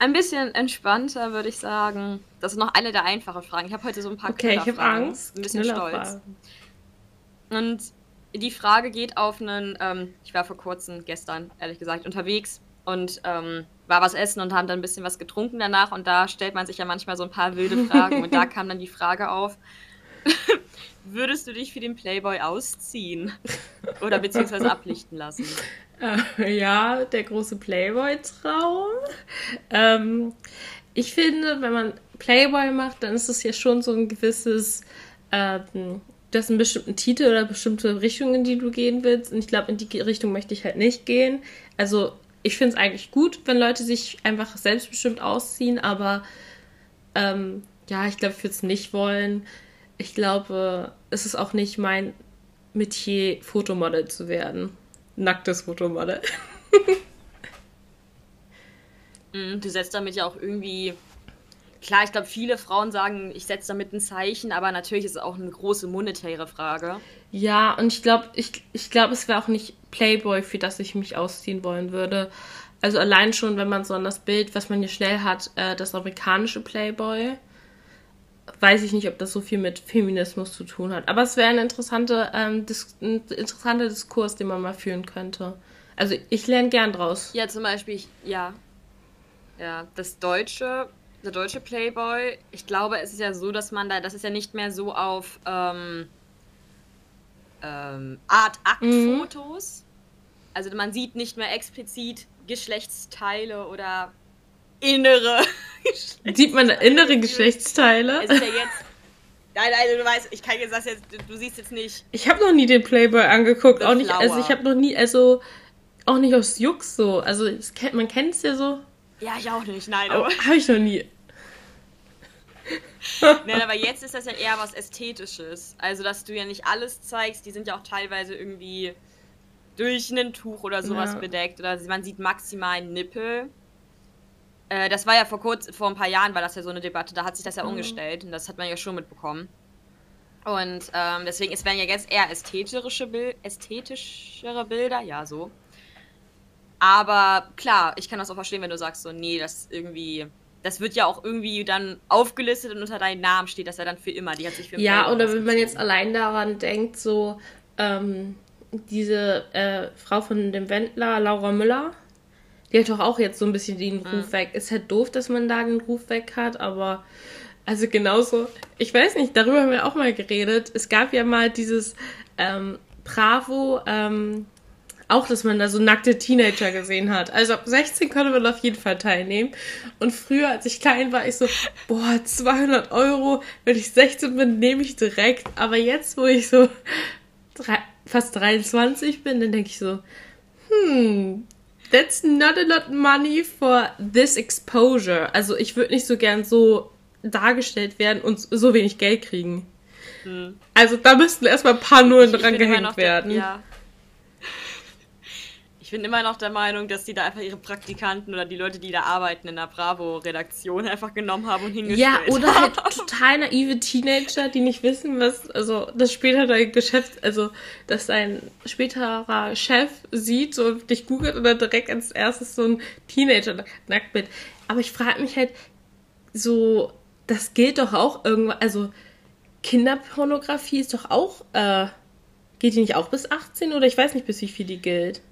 ein bisschen entspannter, würde ich sagen. Das ist noch eine der einfachen Fragen. Ich habe heute so ein paar Okay, ich habe. Angst. Ein bisschen stolz. Und die Frage geht auf einen, ähm, ich war vor kurzem, gestern, ehrlich gesagt, unterwegs und ähm, war was essen und haben dann ein bisschen was getrunken danach und da stellt man sich ja manchmal so ein paar wilde Fragen und da kam dann die Frage auf, würdest du dich für den Playboy ausziehen oder beziehungsweise ablichten lassen? Äh, ja, der große Playboy-Traum. Ähm, ich finde, wenn man Playboy macht, dann ist es ja schon so ein gewisses, ähm, du hast bestimmten Titel oder bestimmte Richtungen, in die du gehen willst. Und ich glaube, in die Richtung möchte ich halt nicht gehen. Also, ich finde es eigentlich gut, wenn Leute sich einfach selbstbestimmt ausziehen, aber ähm, ja, ich glaube, ich würde es nicht wollen. Ich glaube, es ist auch nicht mein Metier, Fotomodel zu werden. Nacktes Fotomodel. Mm, Du setzt damit ja auch irgendwie. Klar, ich glaube, viele Frauen sagen, ich setze damit ein Zeichen, aber natürlich ist es auch eine große monetäre Frage. Ja, und ich glaube, ich, ich glaube, es wäre auch nicht Playboy, für das ich mich ausziehen wollen würde. Also allein schon, wenn man so an das Bild, was man hier schnell hat, äh, das amerikanische Playboy, weiß ich nicht, ob das so viel mit Feminismus zu tun hat. Aber es wäre ein, interessante, ähm, Dis ein interessanter Diskurs, den man mal führen könnte. Also ich lerne gern draus. Ja, zum Beispiel, ich, ja. Ja, das deutsche, der deutsche Playboy, ich glaube, es ist ja so, dass man da, das ist ja nicht mehr so auf ähm, ähm, Art Aktfotos. Also man sieht nicht mehr explizit Geschlechtsteile oder innere Geschlechtsteile. Sieht man innere Geschlechtsteile? Es ist ja jetzt. Nein, nein, du weißt, ich kann jetzt das jetzt, du, siehst jetzt nicht. Ich habe noch nie den Playboy angeguckt, The auch nicht, also ich habe noch nie, also auch nicht aus Jux so. Also es man kennt es ja so, Ja, ich auch nicht, nein, aber aber. habe ich noch nie. Nein, aber jetzt ist das ja eher was Ästhetisches. Also, dass du ja nicht alles zeigst, die sind ja auch teilweise irgendwie durch ein Tuch oder sowas Ja. bedeckt. Oder man sieht maximal einen Nippel. Äh, das war ja vor kurz, vor ein paar Jahren war das ja so eine Debatte, da hat sich das ja Mhm. umgestellt und das hat man ja schon mitbekommen. Und ähm, deswegen, es werden ja jetzt eher ästhetische Bil ästhetischere Bilder, ja, so. Aber klar, ich kann das auch verstehen, wenn du sagst, so, nee, das irgendwie das wird ja auch irgendwie dann aufgelistet und unter deinem Namen steht, dass er dann für immer, die hat sich für Ja, oder wenn man jetzt allein daran denkt, so ähm, diese äh, Frau von dem Wendler, Laura Müller, die hat doch auch jetzt so ein bisschen den Ruf mhm. weg. Ist halt doof, dass man da den Ruf weg hat, aber also genauso, ich weiß nicht, darüber haben wir auch mal geredet. Es gab ja mal dieses ähm, Bravo, ähm, auch, dass man da so nackte Teenager gesehen hat. Also ab 16 konnte man auf jeden Fall teilnehmen. Und früher, als ich klein war, ich so, boah, 200 Euro, wenn ich 16 bin, nehme ich direkt. Aber jetzt, wo ich so drei, fast 23 bin, dann denke ich so, hm, that's not a lot money for this exposure. Also ich würde nicht so gern so dargestellt werden und so wenig Geld kriegen. Hm. Also da müssten erstmal ein paar Nullen dran gehängt werden. ja. Ich bin immer noch der Meinung, dass die da einfach ihre Praktikanten oder die Leute, die da arbeiten in der Bravo-Redaktion, einfach genommen haben und hingestellt Ja, oder halt total naive Teenager, die nicht wissen, was, also, das später dein Geschäft, also, dass ein späterer Chef sieht so dich googelt und dann direkt als erstes so ein Teenager-Nacktbild. Aber ich frage mich halt, so, das gilt doch auch irgendwann, also, Kinderpornografie ist doch auch, äh, geht die nicht auch bis 18 oder ich weiß nicht, bis wie viel die gilt?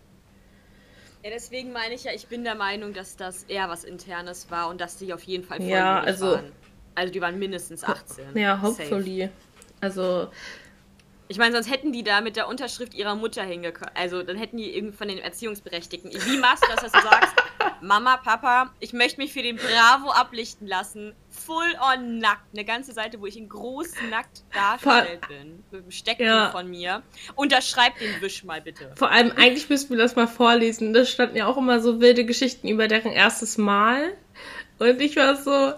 Ja, deswegen meine ich ja, ich bin der Meinung, dass das eher was Internes war und dass die auf jeden Fall ja, also, waren. Also die waren mindestens 18. Ja, hopefully. Safe. Also. Ich meine, sonst hätten die da mit der Unterschrift ihrer Mutter hingekommen. Also dann hätten die irgendwie von den Erziehungsberechtigten. Wie machst du das, dass du sagst, Mama, Papa, ich möchte mich für den Bravo ablichten lassen. Full on nackt. Eine ganze Seite, wo ich in groß nackt dargestellt Vor bin. Mit dem Steckbuch ja. von mir. Unterschreib den Wisch mal bitte. Vor allem, eigentlich müssten wir das mal vorlesen. Da standen ja auch immer so wilde Geschichten über deren erstes Mal. Und ich war so,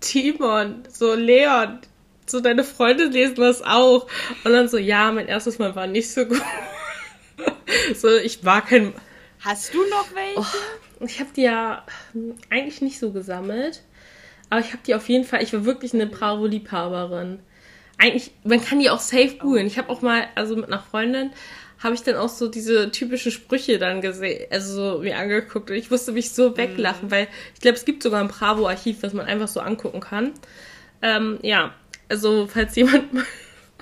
Timon, so Leon, so deine Freunde lesen das auch. Und dann so, ja, mein erstes Mal war nicht so gut. so, ich war kein. Hast du noch welche? Oh, ich habe die ja eigentlich nicht so gesammelt. Aber ich habe die auf jeden Fall, ich war wirklich eine Bravo-Liebhaberin. Eigentlich, man kann die auch safe googeln. Ich habe auch mal, also mit einer Freundin, habe ich dann auch so diese typischen Sprüche dann gesehen, also so mir angeguckt und ich musste mich so weglachen, mhm. weil ich glaube, es gibt sogar ein Bravo-Archiv, was man einfach so angucken kann. Ähm, ja, also falls jemand mal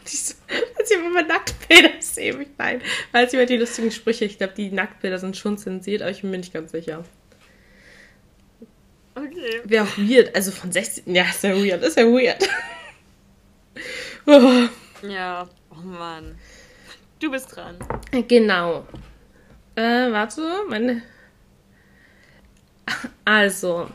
Falls jemand mal Nacktbilder sehen, ich nein. Falls jemand die lustigen Sprüche, ich glaube, die Nacktbilder sind schon zensiert, aber ich bin mir nicht ganz sicher. Okay. Wäre auch weird. Also von 16. Ja, ist ja weird. Ist ja weird. oh. Ja, oh Mann. Du bist dran. Genau. Äh, warte, meine. Also,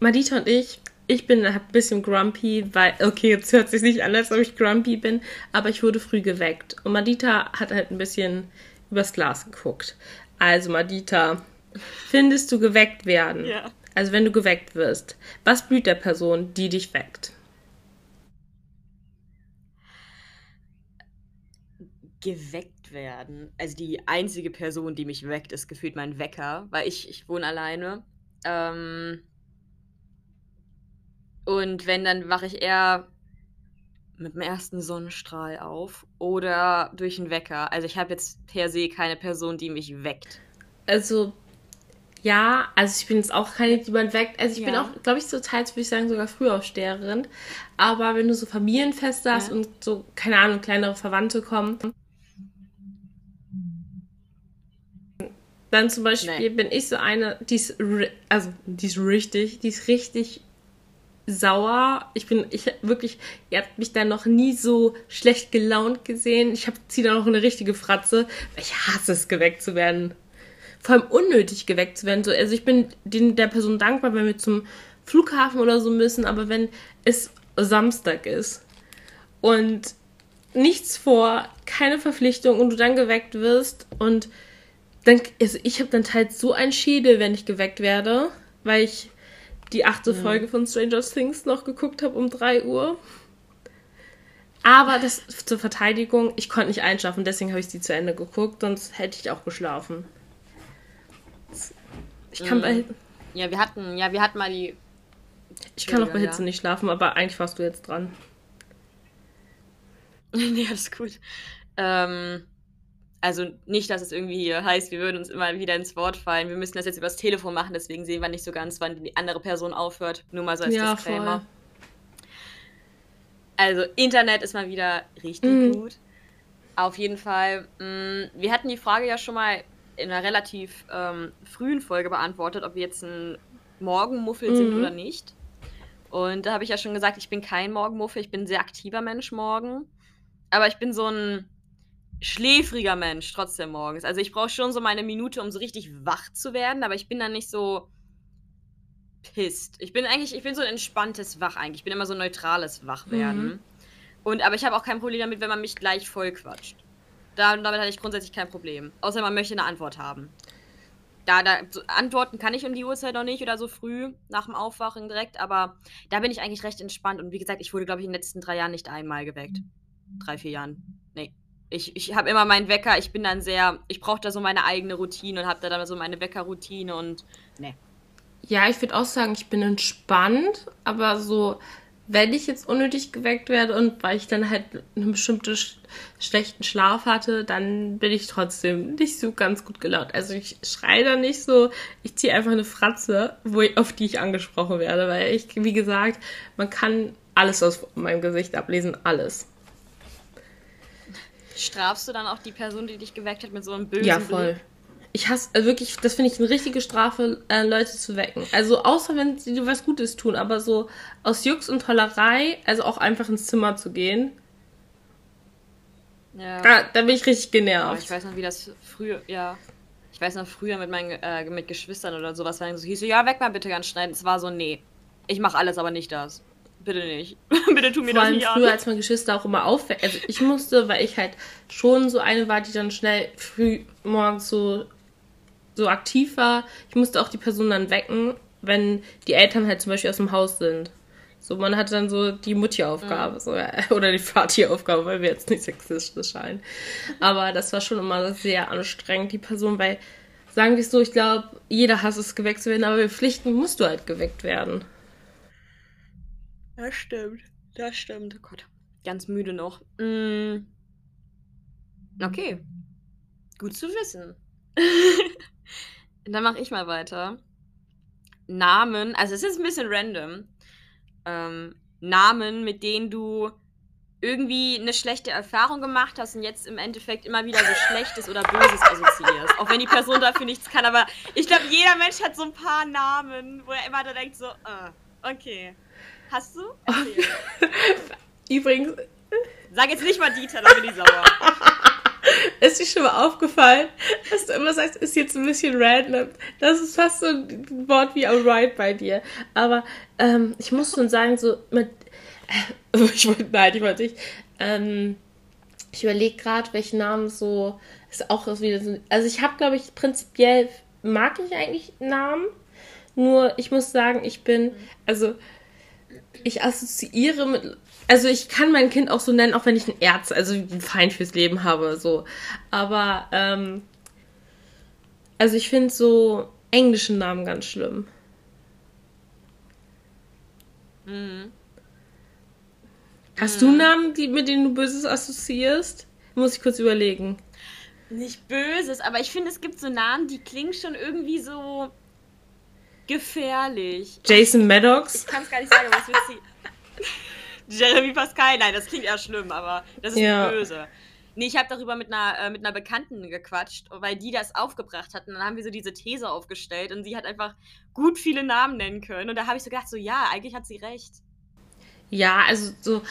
Madita und ich ich bin ein bisschen grumpy, weil, okay, jetzt hört sich nicht an, als ob ich grumpy bin, aber ich wurde früh geweckt. Und Madita hat halt ein bisschen übers Glas geguckt. Also, Madita, findest du geweckt werden? Ja. Also, wenn du geweckt wirst, was blüht der Person, die dich weckt? Geweckt werden. Also, die einzige Person, die mich weckt, ist gefühlt mein Wecker, weil ich, ich wohne alleine. Ähm und wenn, dann wache ich eher mit dem ersten Sonnenstrahl auf oder durch einen Wecker. Also ich habe jetzt per se keine Person, die mich weckt. Also ja, also ich bin jetzt auch keine, die man weckt. Also ich ja. bin auch, glaube ich, so teils, würde ich sagen, sogar Frühaufsteherin. Aber wenn du so Familienfeste hast ja. und so, keine Ahnung, kleinere Verwandte kommen, dann zum Beispiel nee. bin ich so eine, die ist, also die ist richtig, die ist richtig sauer. Ich bin, ich wirklich, ihr habt mich da noch nie so schlecht gelaunt gesehen. Ich ziehe da noch eine richtige Fratze, ich hasse es, geweckt zu werden. Vor allem unnötig geweckt zu werden. So, also ich bin den, der Person dankbar, wenn wir zum Flughafen oder so müssen, aber wenn es Samstag ist und nichts vor, keine Verpflichtung und du dann geweckt wirst und dann, also ich habe dann teils so ein Schädel, wenn ich geweckt werde, weil ich die achte mhm. Folge von Stranger Things noch geguckt habe um 3 Uhr. Aber das zur Verteidigung, ich konnte nicht einschlafen, deswegen habe ich sie zu Ende geguckt, sonst hätte ich auch geschlafen. Ich kann mhm. bei. Ja, wir hatten, ja, wir hatten mal die. Ich kann auch bei Hitze ja. nicht schlafen, aber eigentlich warst du jetzt dran. nee, alles gut. Ähm, Also nicht, dass es irgendwie hier heißt, wir würden uns immer wieder ins Wort fallen. Wir müssen das jetzt übers Telefon machen, deswegen sehen wir nicht so ganz, wann die andere Person aufhört. Nur mal so als ja, Disclaimer. Voll. Also Internet ist mal wieder richtig mhm. gut. Auf jeden Fall. Mh, mm, wir hatten die Frage ja schon mal in einer relativ ähm, frühen Folge beantwortet, ob wir jetzt ein Morgenmuffel mhm. sind oder nicht. Und da habe ich ja schon gesagt, ich bin kein Morgenmuffel, ich bin ein sehr aktiver Mensch morgen. Aber ich bin so ein schläfriger Mensch trotzdem morgens. Also ich brauche schon so meine Minute, um so richtig wach zu werden, aber ich bin dann nicht so pisst. Ich bin eigentlich, ich bin so ein entspanntes Wach eigentlich. Ich bin immer so ein neutrales Wachwerden. Mhm. Und aber ich habe auch kein Problem damit, wenn man mich gleich voll quatscht. Da, damit hatte ich grundsätzlich kein Problem. Außer man möchte eine Antwort haben. Da, da so, antworten kann ich um die Uhrzeit noch nicht oder so früh nach dem Aufwachen direkt, aber da bin ich eigentlich recht entspannt. Und wie gesagt, ich wurde, glaube ich, in den letzten drei Jahren nicht einmal geweckt. Drei, vier Jahren. Nee. Ich, ich habe immer meinen Wecker, ich bin dann sehr, ich brauche da so meine eigene Routine und habe da dann so meine Weckerroutine und nee. Ja, ich würde auch sagen, ich bin entspannt, aber so, wenn ich jetzt unnötig geweckt werde und weil ich dann halt einen bestimmten sch schlechten Schlaf hatte, dann bin ich trotzdem nicht so ganz gut gelaunt. Also ich schreie da nicht so, ich ziehe einfach eine Fratze, wo ich, auf die ich angesprochen werde, weil ich, wie gesagt, man kann alles aus meinem Gesicht ablesen, alles. Strafst du dann auch die Person, die dich geweckt hat, mit so einem bösen Ja, voll. Blick? Ich hasse also wirklich, das finde ich eine richtige Strafe, äh, Leute zu wecken. Also außer wenn sie was Gutes tun, aber so aus Jux und Tollerei, also auch einfach ins Zimmer zu gehen. Ja. Da, da bin ich richtig genervt. Aber ich weiß noch, wie das früher, ja. Ich weiß noch früher mit meinen äh, mit Geschwistern oder sowas, wenn so hieß so, ja, weg mal bitte ganz schnell. Es war so, nee, ich mache alles, aber nicht das. Bitte nicht. Bitte tu mir Vor das nicht früher, an. als meine Geschwister auch immer aufwecken. Also ich musste, weil ich halt schon so eine war, die dann schnell früh morgens so so aktiv war, ich musste auch die Person dann wecken, wenn die Eltern halt zum Beispiel aus dem Haus sind. So, man hatte dann so die Mutti-Aufgabe, mhm. so, oder die Vati-Aufgabe, weil wir jetzt nicht sexistisch scheinen. Aber das war schon immer sehr anstrengend, die Person, weil, sagen wir es so, ich glaube, jeder hasst es, geweckt zu werden, aber bei Pflichten musst du halt geweckt werden. Das stimmt. Das stimmt. Oh Gott. Ganz müde noch. Mm. Okay. Gut zu wissen. Dann mache ich mal weiter. Namen, also es ist ein bisschen random. Ähm, Namen, mit denen du irgendwie eine schlechte Erfahrung gemacht hast und jetzt im Endeffekt immer wieder so Schlechtes oder Böses assoziierst. Auch wenn die Person dafür nichts kann, aber ich glaube, jeder Mensch hat so ein paar Namen, wo er immer da denkt so, uh, okay. Hast du? Okay. Übrigens. Sag jetzt nicht mal Dieter, dann bin ich sauer. ist dir schon mal aufgefallen, dass du immer sagst, ist jetzt ein bisschen random. Das ist fast so ein Wort wie alright bei dir. Aber ähm, ich muss schon sagen, so mit. Äh, ich wollte, nein, ich wollte nicht. Ähm, ich überlege gerade, welchen Namen so. Ist auch wieder so. Also ich habe, glaube ich, prinzipiell mag ich eigentlich Namen. Nur ich muss sagen, ich bin. Also ich assoziiere mit also ich kann mein Kind auch so nennen, auch wenn ich ein Ärz, also ein Feind fürs Leben habe, so. Aber, ähm, also ich finde so englischen Namen ganz schlimm. Mhm. Hast mhm. du Namen, die, mit denen du Böses assoziierst? Muss ich kurz überlegen. Nicht Böses, aber ich finde, es gibt so Namen, die klingen schon irgendwie so gefährlich. Jason Maddox? Ich kann es gar nicht sagen, was wird sie. Jeremy Pascal, nein, das klingt eher schlimm, aber das ist ja. böse. Nee, ich habe darüber mit einer, äh, mit einer Bekannten gequatscht, weil die das aufgebracht hatten. Dann haben wir so diese These aufgestellt und sie hat einfach gut viele Namen nennen können. Und da habe ich so gedacht, so ja, eigentlich hat sie recht. Ja, also so.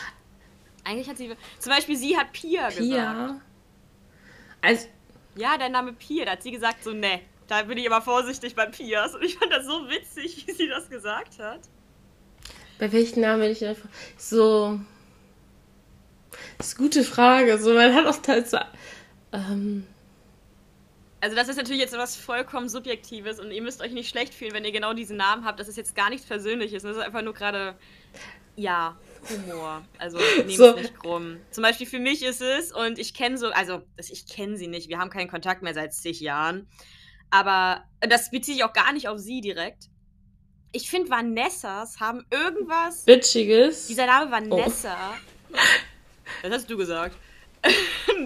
Eigentlich hat sie. Zum Beispiel, sie hat Pia, Pia. gesagt. Also. Ja, der Name Pia, da hat sie gesagt, so, ne, da bin ich aber vorsichtig bei Pias. Und ich fand das so witzig, wie sie das gesagt hat. Bei welchen Namen bin ich einfach so. Das ist eine gute Frage. So, man hat auch teils so. Ähm, also das ist natürlich jetzt was vollkommen Subjektives und ihr müsst euch nicht schlecht fühlen, wenn ihr genau diesen Namen habt. Das ist jetzt gar nichts Persönliches. Das ist einfach nur gerade, ja, Humor. Also nehmt so. es nicht krumm. Zum Beispiel für mich ist es, und ich kenne so, also ich kenne sie nicht, wir haben keinen Kontakt mehr seit zig Jahren. Aber das bezieht sich auch gar nicht auf sie direkt ich finde, Vanessas haben irgendwas. Witziges. Dieser Name Vanessa. Oh. Das hast du gesagt.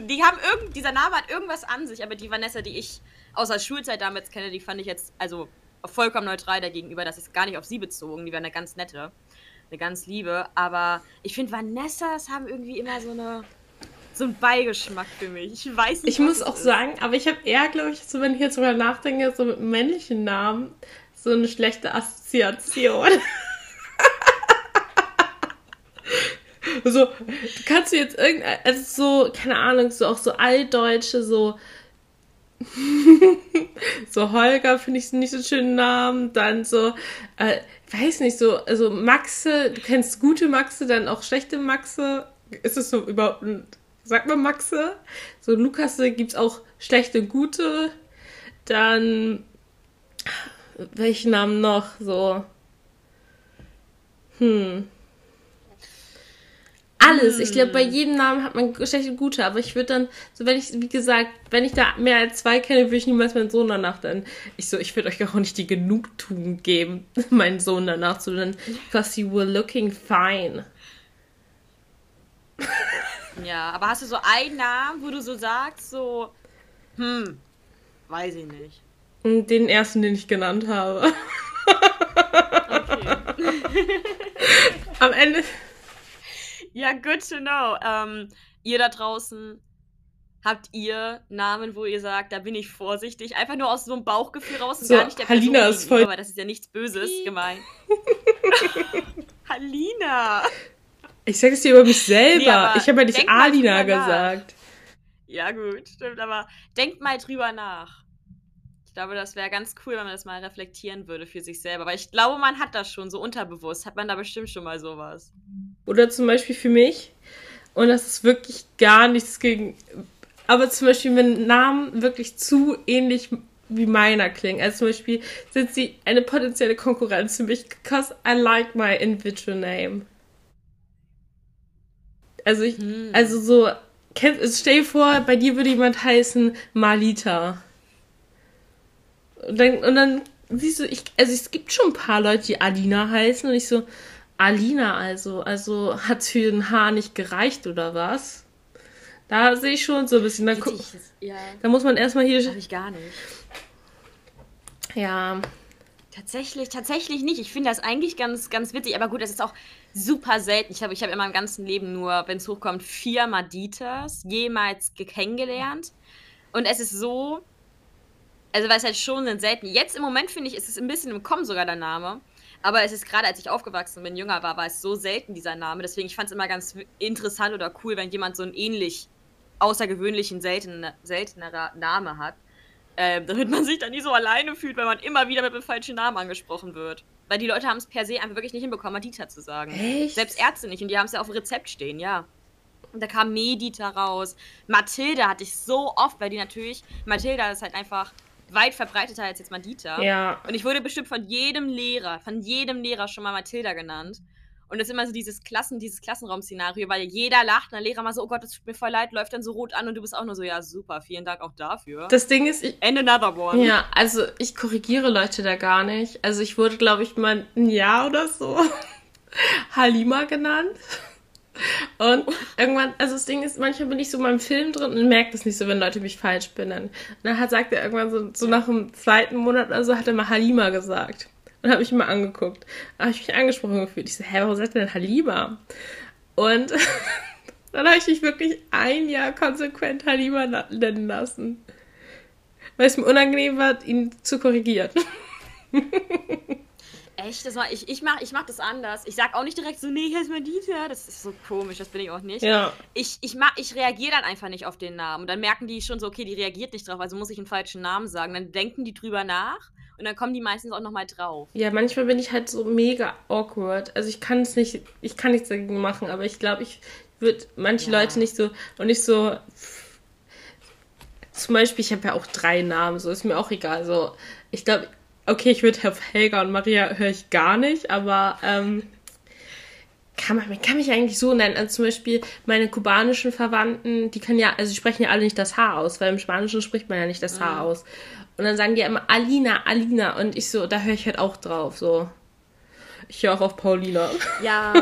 die haben irgend, dieser Name hat irgendwas an sich, aber die Vanessa, die ich aus der Schulzeit damals kenne, die fand ich jetzt, also vollkommen neutral dagegenüber. Das ist gar nicht auf sie bezogen. Die war eine ganz nette, eine ganz liebe. Aber ich finde, Vanessas haben irgendwie immer so eine so einen Beigeschmack für mich. Ich weiß nicht. Ich muss auch ist. sagen, aber ich habe eher, glaube ich, so wenn ich jetzt drüber nachdenke, so mit männlichen Namen so eine schlechte Assoziation. so, kannst du jetzt irgendein, also so, keine Ahnung, so auch so altdeutsche, so so Holger finde ich nicht so einen schönen Namen. Dann so, äh, weiß nicht, so, also Maxe, du kennst gute Maxe, dann auch schlechte Maxe. Ist es so überhaupt, sagt man Maxe? So Lukasse gibt es auch schlechte, gute. Dann, welchen Namen noch? So, hm. Alles. Ich glaube, bei hm. jedem Namen hat man schlechte und gute. Aber ich würde dann, so wenn ich, wie gesagt, wenn ich da mehr als zwei kenne, würde ich niemals meinen Sohn danach dann. Ich so, ich würde euch auch nicht die Genugtuung geben, meinen Sohn danach zu nennen. Because you were looking fine. Ja, aber hast du so einen Namen, wo du so sagst, so, hm, weiß ich nicht. Den ersten, den ich genannt habe. Okay. Am Ende ja, good to know. Ähm, ihr da draußen, habt ihr Namen, wo ihr sagt, da bin ich vorsichtig? Einfach nur aus so einem Bauchgefühl raus und so, gar nicht der Halina Person ist voll. Aber das ist ja nichts Böses gemeint. Halina! Ich sage es dir über mich selber. Nee, ich habe ja nicht Alina gesagt. Ja, gut, stimmt, aber denkt mal drüber nach. Ich glaube, das wäre ganz cool, wenn man das mal reflektieren würde für sich selber. Weil ich glaube, man hat das schon so unterbewusst. Hat man da bestimmt schon mal sowas. Oder zum Beispiel für mich. Und das ist wirklich gar nichts gegen. Aber zum Beispiel, wenn Namen wirklich zu ähnlich wie meiner klingen. Also zum Beispiel sind sie eine potenzielle Konkurrenz für mich, because I like my individual name. Also ich, hm. also so, kenn, stell dir vor, bei dir würde jemand heißen Malita. Und dann, und dann siehst du, ich, also es gibt schon ein paar Leute, die Alina heißen und ich so, Alina also, also hat's für ein Haar nicht gereicht oder was? Da sehe ich schon so ein bisschen. Da, ja. da muss man erstmal hier. Hab ich gar nicht. Ja. Tatsächlich, tatsächlich nicht. Ich finde das eigentlich ganz, ganz witzig, aber gut, das ist auch super selten. Ich habe ich hab in meinem ganzen Leben nur, wenn es hochkommt, vier Maditas jemals kennengelernt. Und es ist so, also weil es halt schon sind selten. Jetzt im Moment finde ich, ist es ein bisschen im Kommen sogar der Name. Aber es ist gerade, als ich aufgewachsen bin, jünger war, war es so selten dieser Name. Deswegen, ich fand es immer ganz interessant oder cool, wenn jemand so einen ähnlich außergewöhnlichen, seltener, seltenerer Name hat. Äh, damit man sich dann nie so alleine fühlt, weil man immer wieder mit dem falschen Namen angesprochen wird. Weil die Leute haben es per se einfach wirklich nicht hinbekommen, Madita zu sagen. Echt? Selbst Ärzte nicht. Und die haben es ja auf dem Rezept stehen, ja. Und da kam Medita raus. Mathilda hatte ich so oft, weil die natürlich. Mathilda ist halt einfach weit verbreiteter als jetzt Madita. Ja. Und ich wurde bestimmt von jedem Lehrer, von jedem Lehrer schon mal Mathilda genannt. Und das ist immer so dieses Klassen, dieses Klassenraum-Szenario, weil jeder lacht und der Lehrer mal so, oh Gott, das tut mir voll leid, läuft dann so rot an und du bist auch nur so, ja, super, vielen Dank auch dafür. Das Ding ist, ich. And another one. Ja, also ich korrigiere Leute da gar nicht. Also ich wurde, glaube ich, mal ein Jahr oder so Halima genannt. Und irgendwann, also das Ding ist, manchmal bin ich so in meinem Film drin und merke das nicht so, wenn Leute mich falsch benennen. Und dann hat, sagt er irgendwann so, so nach einem zweiten Monat oder so, hat er mal Halima gesagt. Und habe mich mal angeguckt. Da habe ich mich angesprochen gefühlt. Ich so, hä, warum sagt denn Halima? Und dann habe ich mich wirklich ein Jahr konsequent Halima nennen lassen. Weil es mir unangenehm war, ihn zu korrigieren. Echt? Das war, ich, ich mache ich mach das anders. Ich sag auch nicht direkt so, nee, hier ist mein Dieter. Das ist so komisch, das bin ich auch nicht. Ja. Ich, ich, mach, ich reagiere dann einfach nicht auf den Namen. Und dann merken die schon so, okay, die reagiert nicht drauf, also muss ich einen falschen Namen sagen. Dann denken die drüber nach und dann kommen die meistens auch nochmal drauf. Ja, manchmal bin ich halt so mega awkward. Also ich kann es nicht, ich kann nichts dagegen machen, aber ich glaube, ich würde manche ja. Leute nicht so und nicht so. Zum Beispiel, ich habe ja auch drei Namen, so ist mir auch egal. So, ich glaube, Okay, ich würde auf Helga und Maria höre ich gar nicht, aber ähm, kann man, kann mich eigentlich so nennen. Also zum Beispiel meine kubanischen Verwandten, die können ja, also die sprechen ja alle nicht das H aus, weil im Spanischen spricht man ja nicht das H mhm. aus. Und dann sagen die ja immer Alina, Alina und ich so, da höre ich halt auch drauf, so. Ich höre auch auf Paulina. Ja.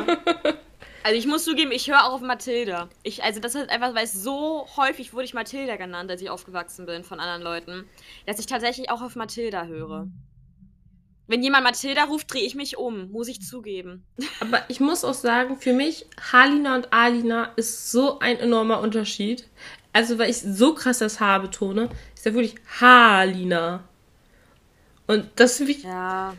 Also ich muss zugeben, ich höre auch auf Mathilda. Ich, also das ist einfach, weil es so häufig wurde ich Mathilda genannt, als ich aufgewachsen bin von anderen Leuten, dass ich tatsächlich auch auf Mathilda höre. Wenn jemand Mathilda ruft, drehe ich mich um, muss ich zugeben. Aber ich muss auch sagen, für mich, Halina und Alina ist so ein enormer Unterschied. Also, weil ich so krass das H betone, ist ja wirklich Halina. Und das ich. Ja.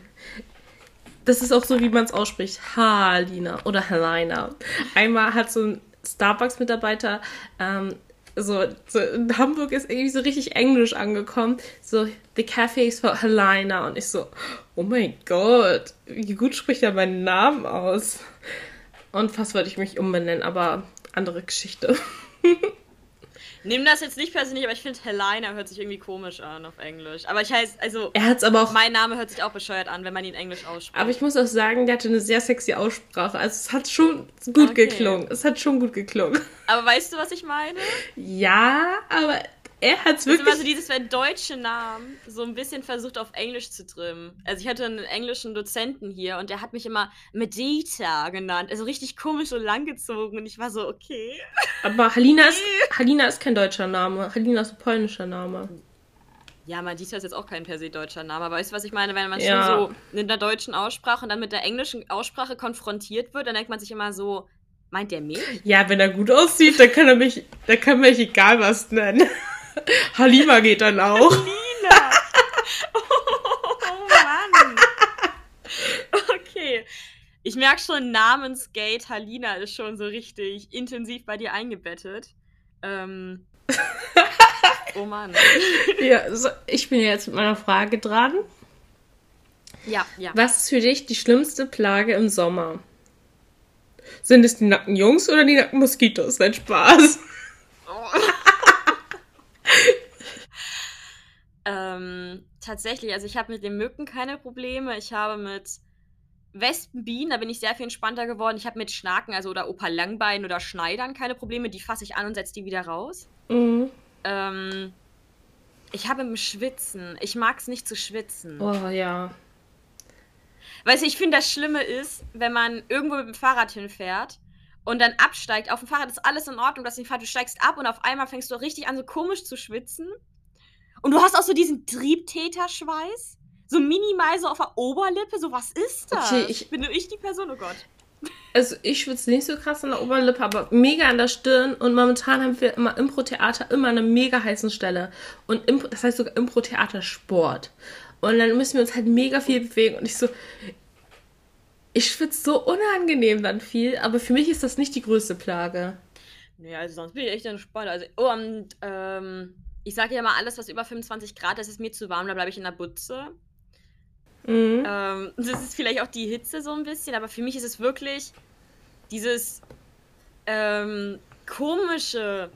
Das ist auch so, wie man es ausspricht. Halina oder Helena. Einmal hat so ein Starbucks-Mitarbeiter ähm, so, so, in Hamburg ist irgendwie so richtig Englisch angekommen. So, the cafe is for Helena. Und ich so, oh mein Gott, wie gut spricht er meinen Namen aus? Und fast wollte ich mich umbenennen, aber andere Geschichte. Nimm das jetzt nicht persönlich, aber ich finde Helena hört sich irgendwie komisch an auf Englisch. Aber ich heiße, also. Er hat's aber auch. Mein Name hört sich auch bescheuert an, wenn man ihn Englisch ausspricht. Aber ich muss auch sagen, der hatte eine sehr sexy Aussprache. Also es hat schon gut okay. geklungen. Es hat schon gut geklungen. Aber weißt du, was ich meine? Ja, aber er hat es wirklich. Also dieses, wenn deutsche Namen so ein bisschen versucht auf Englisch zu trimmen. Also ich hatte einen englischen Dozenten hier und der hat mich immer Medita genannt. Also richtig komisch so langgezogen und ich war so, okay. Aber Halina ist, Halina ist kein deutscher Name. Halina ist ein polnischer Name. Ja, Medita ist jetzt auch kein per se deutscher Name, aber weißt du, was ich meine? Wenn man ja. schon so in der deutschen Aussprache und dann mit der englischen Aussprache konfrontiert wird, dann denkt man sich immer so, meint der mich? Ja, wenn er gut aussieht, dann kann er mich, dann kann mich egal was nennen. Halima geht dann auch. Halina! Oh, Mann! Okay. Ich merke schon, Namensgate Halina ist schon so richtig intensiv bei dir eingebettet. Ähm. oh Mann. Ja, so, ich bin jetzt mit meiner Frage dran. Ja, ja. Was ist für dich die schlimmste Plage im Sommer? Sind es die nackten Jungs oder die nackten Moskitos? Dein Spaß. Oh. Ähm, tatsächlich, also ich habe mit den Mücken keine Probleme. Ich habe mit Wespen, Bienen, da bin ich sehr viel entspannter geworden. Ich habe mit Schnaken, also oder Opa Langbein oder Schneidern keine Probleme. Die fasse ich an und setze die wieder raus. Mhm. Ähm, ich habe im Schwitzen. Ich mag es nicht zu schwitzen. Oh ja. Weißt du, ich finde, das Schlimme ist, wenn man irgendwo mit dem Fahrrad hinfährt und dann absteigt. Auf dem Fahrrad ist alles in Ordnung, dass du steigst ab und auf einmal fängst du richtig an, so komisch zu schwitzen. Und du hast auch so diesen Triebtäterschweiß. So minimal so auf der Oberlippe. So, was ist das? Okay, ich, Bin nur ich die Person? Oh Gott. Also ich schwitze nicht so krass an der Oberlippe, aber mega an der Stirn. Und momentan haben wir immer Impro-Theater immer eine mega heißen Stelle. Und Impro, das heißt sogar Impro-Theater Sport. Und dann müssen wir uns halt mega viel bewegen. Und ich so, ich schwitze so unangenehm dann viel, aber für mich ist das nicht die größte Plage. Nee, also sonst bin ich echt entspannt. Also, oh, und, ähm, ich sage ja mal, alles, was über 25 Grad ist, ist mir zu warm, da bleibe ich in der Butze. Mhm. Ähm, das ist vielleicht auch die Hitze so ein bisschen, aber für mich ist es wirklich dieses ähm, komische,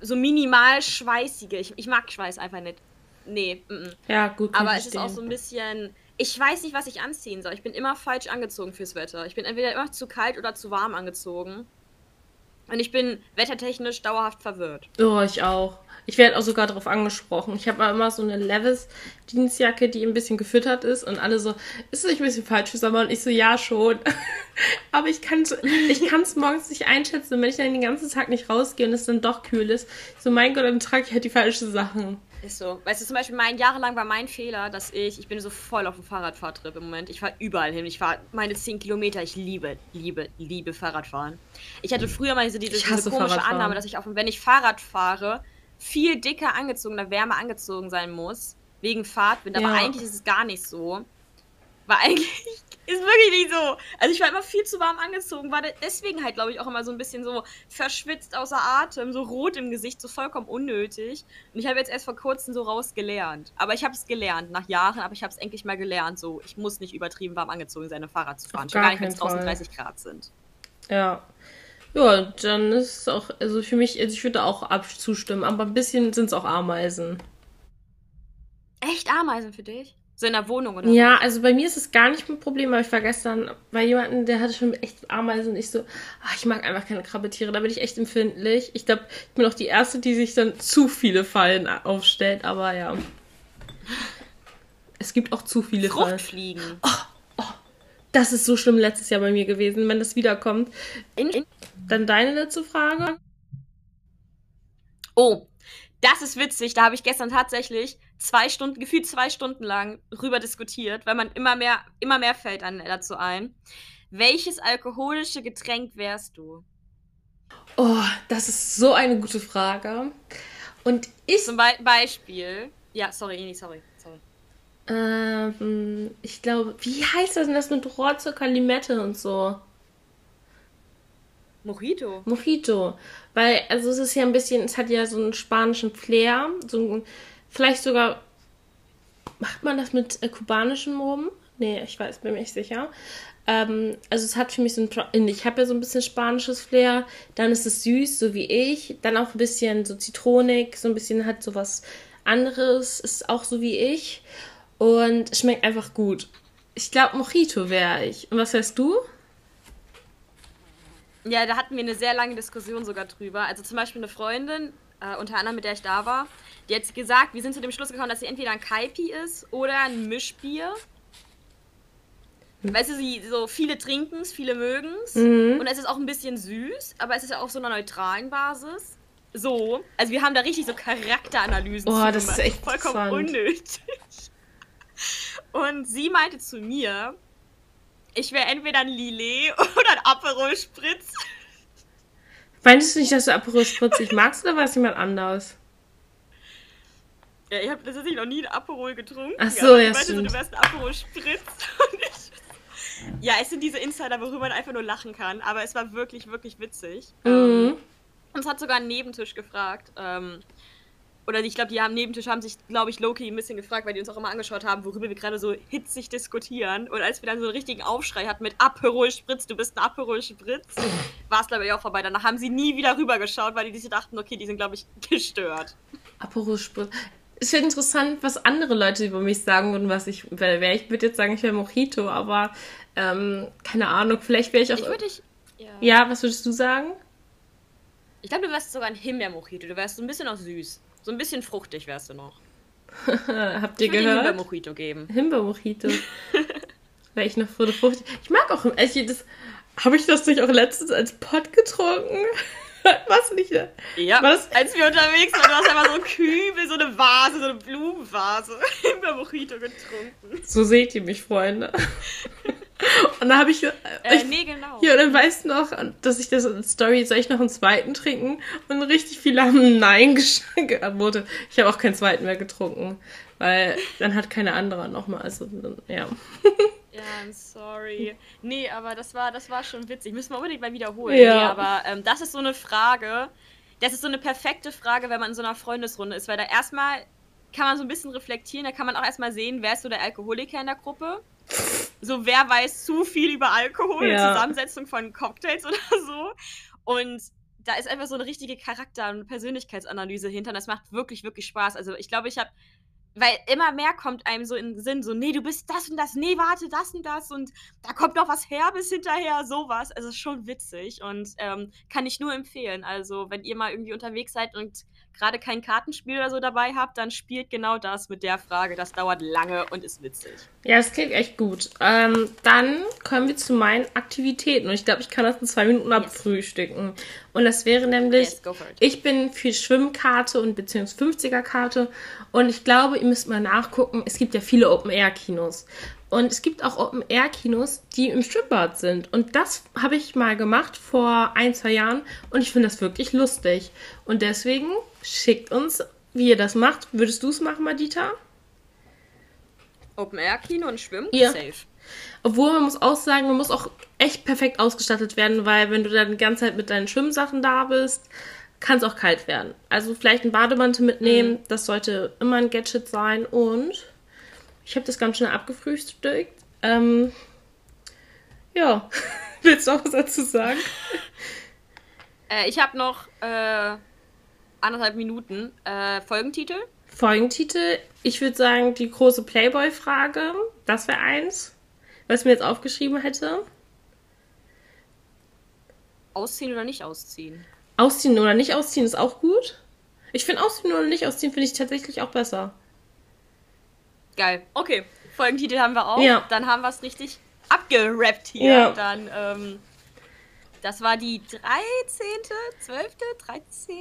so minimal schweißige. Ich, ich mag Schweiß einfach nicht. Nee. M -m. Ja, gut. Aber es ist auch so ein bisschen. Ich weiß nicht, was ich anziehen soll. Ich bin immer falsch angezogen fürs Wetter. Ich bin entweder immer zu kalt oder zu warm angezogen. Und ich bin wettertechnisch dauerhaft verwirrt. Oh, ich auch. Ich werde auch sogar darauf angesprochen. Ich habe immer so eine Levis-Dienstjacke, die ein bisschen gefüttert ist und alle so, ist das nicht ein bisschen falsch für Sommer? Und ich so, ja, schon. Aber ich kann es ich morgens nicht einschätzen. Und wenn ich dann den ganzen Tag nicht rausgehe und es dann doch kühl ist, so, mein Gott, dann trage ich halt die falschen Sachen. Ist so. Weißt du, zum Beispiel, mein jahrelang war mein Fehler, dass ich, ich bin so voll auf dem Fahrradfahrtrip im Moment. Ich fahre überall hin. Ich fahre meine 10 Kilometer. Ich liebe, liebe, liebe Fahrradfahren. Ich hatte früher mal diese, diese, diese komische Annahme, dass ich auch, wenn ich Fahrrad fahre, viel dicker angezogen oder wärmer angezogen sein muss, wegen Fahrtwind. Aber ja. eigentlich ist es gar nicht so. Weil eigentlich ist wirklich nicht so. Also ich war immer viel zu warm angezogen, war deswegen halt, glaube ich, auch immer so ein bisschen so verschwitzt außer Atem, so rot im Gesicht, so vollkommen unnötig. Und ich habe jetzt erst vor kurzem so raus gelernt. Aber ich habe es gelernt, nach Jahren, aber ich habe es endlich mal gelernt, so ich muss nicht übertrieben warm angezogen sein, ein Fahrrad zu fahren. Schon gar nicht, wenn es draußen 30 Grad sind. Ja. Ja, dann ist es auch, also für mich, also ich würde auch ab zustimmen, aber ein bisschen sind es auch Ameisen. Echt Ameisen für dich? So in der Wohnung oder Ja, was? also bei mir ist es gar nicht ein Problem, aber ich war gestern bei jemandem, der hatte schon echt Ameisen und ich so, ach, ich mag einfach keine Krabbetiere, da bin ich echt empfindlich. Ich glaube, ich bin auch die Erste, die sich dann zu viele Fallen aufstellt, aber ja. Es gibt auch zu viele Fruchtfliegen. Fallen. Oh, oh, Das ist so schlimm letztes Jahr bei mir gewesen, wenn das wiederkommt. In, in Dann deine letzte Frage. oh, das ist witzig. Da habe ich gestern tatsächlich zwei Stunden, gefühlt zwei Stunden lang rüber diskutiert, weil man immer mehr, immer mehr fällt einem dazu ein. Welches alkoholische Getränk wärst du? Oh, das ist so eine gute Frage. Und ich, Zum Be Beispiel. Ja, sorry, Ini, sorry. sorry. ähm, ich glaube, wie heißt das denn das mit Rohrzucker, Limette und so? Mojito. Mojito. Weil, also es ist ja ein bisschen, es hat ja so einen spanischen Flair. So ein, vielleicht sogar, macht man das mit äh, kubanischem rum? Nee, ich weiß, bin mir nicht sicher. Ähm, also es hat für mich so ein, ich habe ja so ein bisschen spanisches Flair. Dann ist es süß, so wie ich. Dann auch ein bisschen so zitronig, so ein bisschen hat so was anderes, ist auch so wie ich. Und schmeckt einfach gut. Ich glaube, Mojito wäre ich. Und was wärst du? Ja, da hatten wir eine sehr lange Diskussion sogar drüber. Also zum Beispiel eine Freundin, äh, unter anderem mit der ich da war, die hat gesagt, wir sind zu dem Schluss gekommen, dass sie entweder ein Kaipi ist oder ein Mischbier. Weißt du, sie, so viele trinken es, viele mögen es. Und es ist auch ein bisschen süß, aber es ist ja auf so einer neutralen Basis. So. Also wir haben da richtig so Charakteranalysen Oh, zu das ist echt vollkommen unnötig. Und sie meinte zu mir, ich wäre entweder ein Lillet oder ein Aperol Spritz. Meinst du nicht, dass du Aperol spritzig magst oder war es jemand anders? Ja, ich habe tatsächlich noch nie ein Aperol getrunken. Ach so, ja, ich meinte so, du wärst ein Aperol Spritz. Und ich, ja, es sind diese Insider, worüber man einfach nur lachen kann. Aber es war wirklich, wirklich witzig. Ähm, Mhm. uns hat sogar ein Nebentisch gefragt. Ähm, oder ich glaube, die am Nebentisch haben sich, glaube ich, Loki ein bisschen gefragt, weil die uns auch immer angeschaut haben, worüber wir gerade so hitzig diskutieren. Und als wir dann so einen richtigen Aufschrei hatten mit Aperol Spritz, du bist ein Aperol Spritz, war es, glaube ich, auch vorbei. Danach haben sie nie wieder rübergeschaut, weil die sich dachten, okay, die sind, glaube ich, gestört. Aperol Spritz. Es wird interessant, was andere Leute über mich sagen würden, was ich wäre. Ich würde jetzt sagen, ich wäre Mojito, aber ähm, keine Ahnung, vielleicht wäre ich auch. Ich würde dich. Ja. ja, was würdest du sagen? Ich glaube, du wärst sogar ein Himbeer-Mojito. Du wärst so ein bisschen auch süß. So ein bisschen fruchtig wärst du noch. Habt ihr Ich gehört? Himbeer-Mojito geben. Himbeer-Mojito. Wäre ich noch für die Frucht. Ich mag auch. Also das, Habe ich das nicht auch letztens als Pott getrunken? Was nicht? ne? Ja, Was? als wir unterwegs waren, du hast einfach so ein Kübel, so eine Vase, so eine Blumenvase Himbeer-Mojito getrunken. So seht ihr mich, Freunde. Und da habe ich, Äh, ich nee, genau. Ja, und dann weißt du noch, dass ich das Story, soll ich noch einen zweiten trinken? Und richtig viele haben Nein geantwortet. Ich habe auch keinen zweiten mehr getrunken, weil dann hat keine andere nochmal. Also, dann- ja. Ja, I'm sorry. Nee, aber das war, das war schon witzig. Müssen wir unbedingt mal wiederholen. Ja. Nee, aber ähm, das ist so eine Frage, das ist so eine perfekte Frage, wenn man in so einer Freundesrunde ist, weil da erstmal kann man so ein bisschen reflektieren, da kann man auch erstmal sehen, wer ist so der Alkoholiker in der Gruppe. So, wer weiß zu viel über Alkohol, Ja. Zusammensetzung von Cocktails oder so. Und da ist einfach so eine richtige Charakter- und Persönlichkeitsanalyse hinter. Und das macht wirklich, wirklich Spaß. Also ich glaube, ich habe weil immer mehr kommt einem so in den Sinn, so, nee, du bist das und das, nee, warte, das und das und da kommt noch was Herbes hinterher, sowas. Also ist schon witzig und ähm, kann ich nur empfehlen. Also, wenn ihr mal irgendwie unterwegs seid und gerade kein Kartenspiel oder so dabei habt, dann spielt genau das mit der Frage. Das dauert lange und ist witzig. Ja, das klingt echt gut. Ähm, dann kommen wir zu meinen Aktivitäten. Und ich glaube, ich kann das in zwei Minuten abfrühstücken. Und das wäre nämlich, Yes, ich bin für Schwimmkarte und beziehungsweise 50er-Karte. Und ich glaube, ihr müsst mal nachgucken. Es gibt ja viele Open-Air-Kinos. Und es gibt auch Open-Air-Kinos, die im Schwimmbad sind. Und das habe ich mal gemacht vor ein, zwei Jahren. Und ich finde das wirklich lustig. Und deswegen schickt uns, wie ihr das macht. Würdest du es machen, Madita? Open Air Kino und Schwimmen? Ja. Safe. Obwohl man muss auch sagen, man muss auch echt perfekt ausgestattet werden, weil wenn du dann die ganze Zeit mit deinen Schwimmsachen da bist, kann es auch kalt werden. Also vielleicht einen Bademantel mitnehmen, das sollte immer ein Gadget sein. Und ich habe das ganz schnell abgefrühstückt. Ähm, ja, willst du auch was dazu sagen? Äh, ich habe noch äh, anderthalb Minuten. Äh, Folgentitel? Folgentitel, ich würde sagen, die große Playboy-Frage, das wäre eins, was ich mir jetzt aufgeschrieben hätte. Ausziehen oder nicht ausziehen? Ausziehen oder nicht ausziehen ist auch gut. Ich finde Ausziehen oder nicht ausziehen finde ich tatsächlich auch besser. Geil. Okay. Folgentitel haben wir auch. Ja. Dann haben wir es richtig abgerappt hier. Ja. Dann, ähm, das war die 13., 12., 13.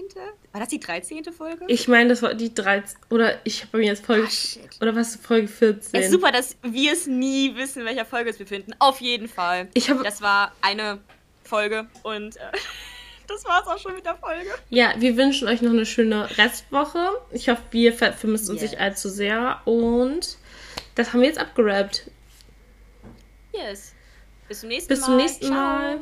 War das die 13. Folge? Ich meine, das war die 13. Oder ich habe mir jetzt Folge. Shit. oder was Folge 14? Es ist super, dass wir es nie wissen, in welcher Folge wir befinden. Auf jeden Fall. Ich habe. Das war eine Folge und äh, das war's auch schon mit der Folge. Ja, wir wünschen euch noch eine schöne Restwoche. Ich hoffe, wir ver- vermissen uns Yes. nicht allzu sehr. Und das haben wir jetzt abgerappt. Yes. Bis zum nächsten Bis Mal. zum nächsten Ciao. Mal.